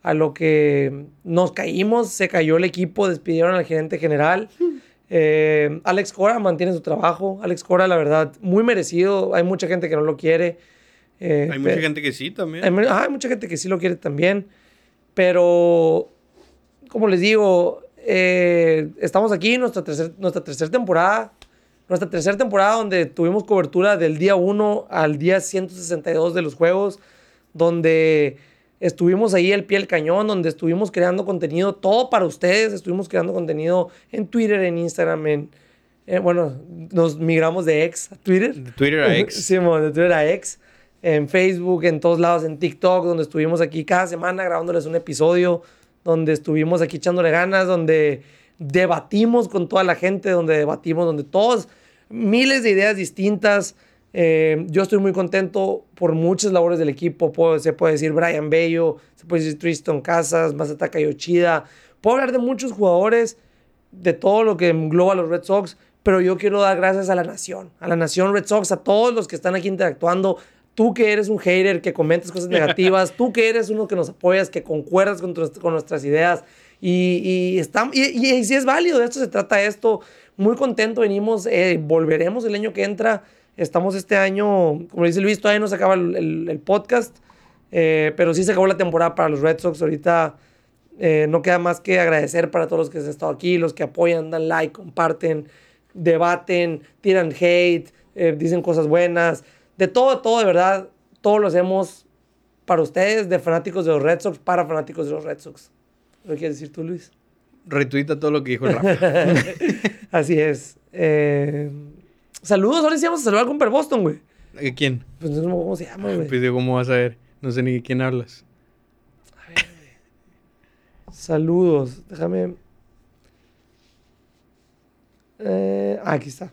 a lo que nos caímos, se cayó el equipo, despidieron al gerente general. <laughs> Eh, Alex Cora mantiene su trabajo. Alex Cora, la verdad, muy merecido. Hay mucha gente que no lo quiere. Eh, Hay mucha gente que sí también. hay, ajá, hay mucha gente que sí lo quiere también. Pero, como les digo, eh, estamos aquí nuestra tercera nuestra tercer temporada. Nuestra tercera temporada donde tuvimos cobertura del día 1 al día 162 de los juegos. Donde estuvimos ahí al pie del cañón, donde estuvimos creando contenido, todo para ustedes. Estuvimos creando contenido en Twitter, en Instagram, en... eh, bueno, nos migramos de ex a Twitter. De Twitter a X. <laughs> Sí, mo, de Twitter a X. En Facebook, en todos lados, en TikTok, donde estuvimos aquí cada semana grabándoles un episodio, donde estuvimos aquí echándole ganas, donde debatimos con toda la gente, donde debatimos, donde todos, miles de ideas distintas. Eh, yo estoy muy contento por muchas labores del equipo. Puedo- se puede decir Brian Bello, se puede decir Tristan Casas, Masataka Yoshida. Puedo hablar de muchos jugadores, de todo lo que engloba a los Red Sox, pero yo quiero dar gracias a la nación, a la nación Red Sox, a todos los que están aquí interactuando, Tú que eres un hater, que comentas cosas negativas, <laughs> tú que eres uno que nos apoyas, que concuerdas con, tu- con nuestras ideas. Y, y, está- y, y- y sí es válido, de esto se trata esto. Muy contento, venimos, eh, volveremos el año que entra. Estamos este año, como dice Luis, todavía no se acaba el, el- el podcast, eh, pero sí se acabó la temporada para los Red Sox. Ahorita eh, no queda más que agradecer para todos los que han estado aquí, los que apoyan, dan like, comparten, debaten, tiran hate, eh, dicen cosas buenas. De todo, todo, de verdad, todo lo hacemos para ustedes, de fanáticos de los Red Sox, para fanáticos de los Red Sox. ¿Lo quieres decir tú, Luis? Retuita todo lo que dijo el Rafa. <laughs> Así es. Eh, saludos, ahora sí vamos a saludar con Per Boston, güey. ¿Eh, ¿Quién? Pues no sé cómo se llama, güey. Pues digo, ¿cómo vas a ver? No sé ni de quién hablas. Saludos. Déjame. Eh, ah, aquí está.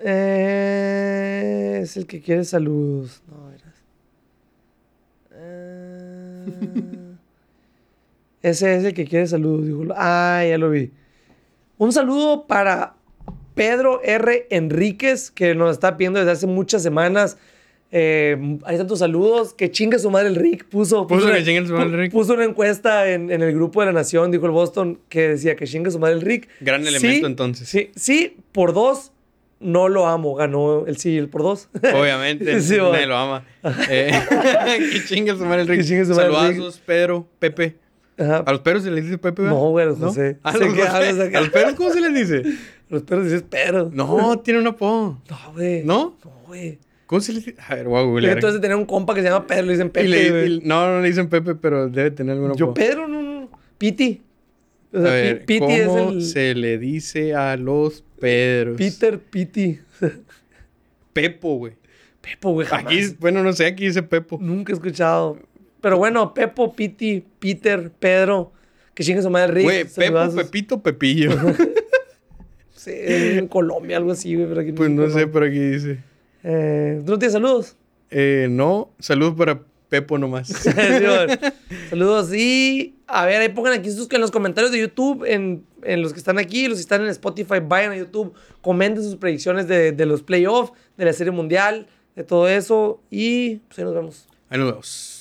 Eh, es el que quiere saludos. No, verás. Eh, <laughs> ese es el que quiere saludos. dijo. Ah, ya lo vi. Un saludo para Pedro R. Enríquez, que nos está pidiendo desde hace muchas semanas. Eh, ahí están tus saludos. Que chingue su madre el Rick. Puso, Puso una- que chingue su madre el Rick. Puso una encuesta en, en el grupo de la Nación, dijo el Boston, que decía que chingue su madre el Rick. Gran Sí, elemento, entonces. Sí, sí, por dos, no lo amo. Ganó el sí, el por dos. Obviamente, <laughs> Sí, nadie bueno. lo ama. Eh, <laughs> que chingue su madre el Rick. Que chingue su madre Rick. Saludazos, Pedro, Pepe. Ajá. ¿A los perros se les dice Pepe? ¿verdad? No, güey, a los José. ¿A Sé los, José? acá. ¿A los perros cómo se les dice? Los perros dices pero. No, tiene un apodo. No, güey. ¿No? No, güey. ¿Cómo se les dice? A ver, voy a googlear. Entonces tenía un compa que se llama Pedro, le dicen Y Pepe. le- y- no, no le dicen Pepe, pero debe tener algún Yo, apodo. Pedro, no, no. Piti. O A sea, ver, Pi- Piti es ¿cómo el. se le dice a los Pedros? Peter Piti. Pepo, güey. Pepo, güey, jamás. Aquí, bueno, no sé, aquí dice Pepo. Nunca he escuchado. Pero bueno, Pepo, Piti, Peter, Pedro. Que chingue su madre Rick. Güey, Pepo. Pepito, Pepillo. <laughs> En <laughs> Colombia, algo así, güey. Pero aquí pues no sé, pero aquí dice. Eh, ¿Tú no tienes saludos? Eh, no, saludos para Pepo nomás. <laughs> Sí, bueno. Saludos y a ver, ahí pongan aquí sus, en los comentarios de YouTube, en, en los que están aquí, los que están en Spotify, vayan a YouTube, comenten sus predicciones de, de los playoffs, de la Serie Mundial, de todo eso y pues ahí nos vemos. Ahí nos vemos.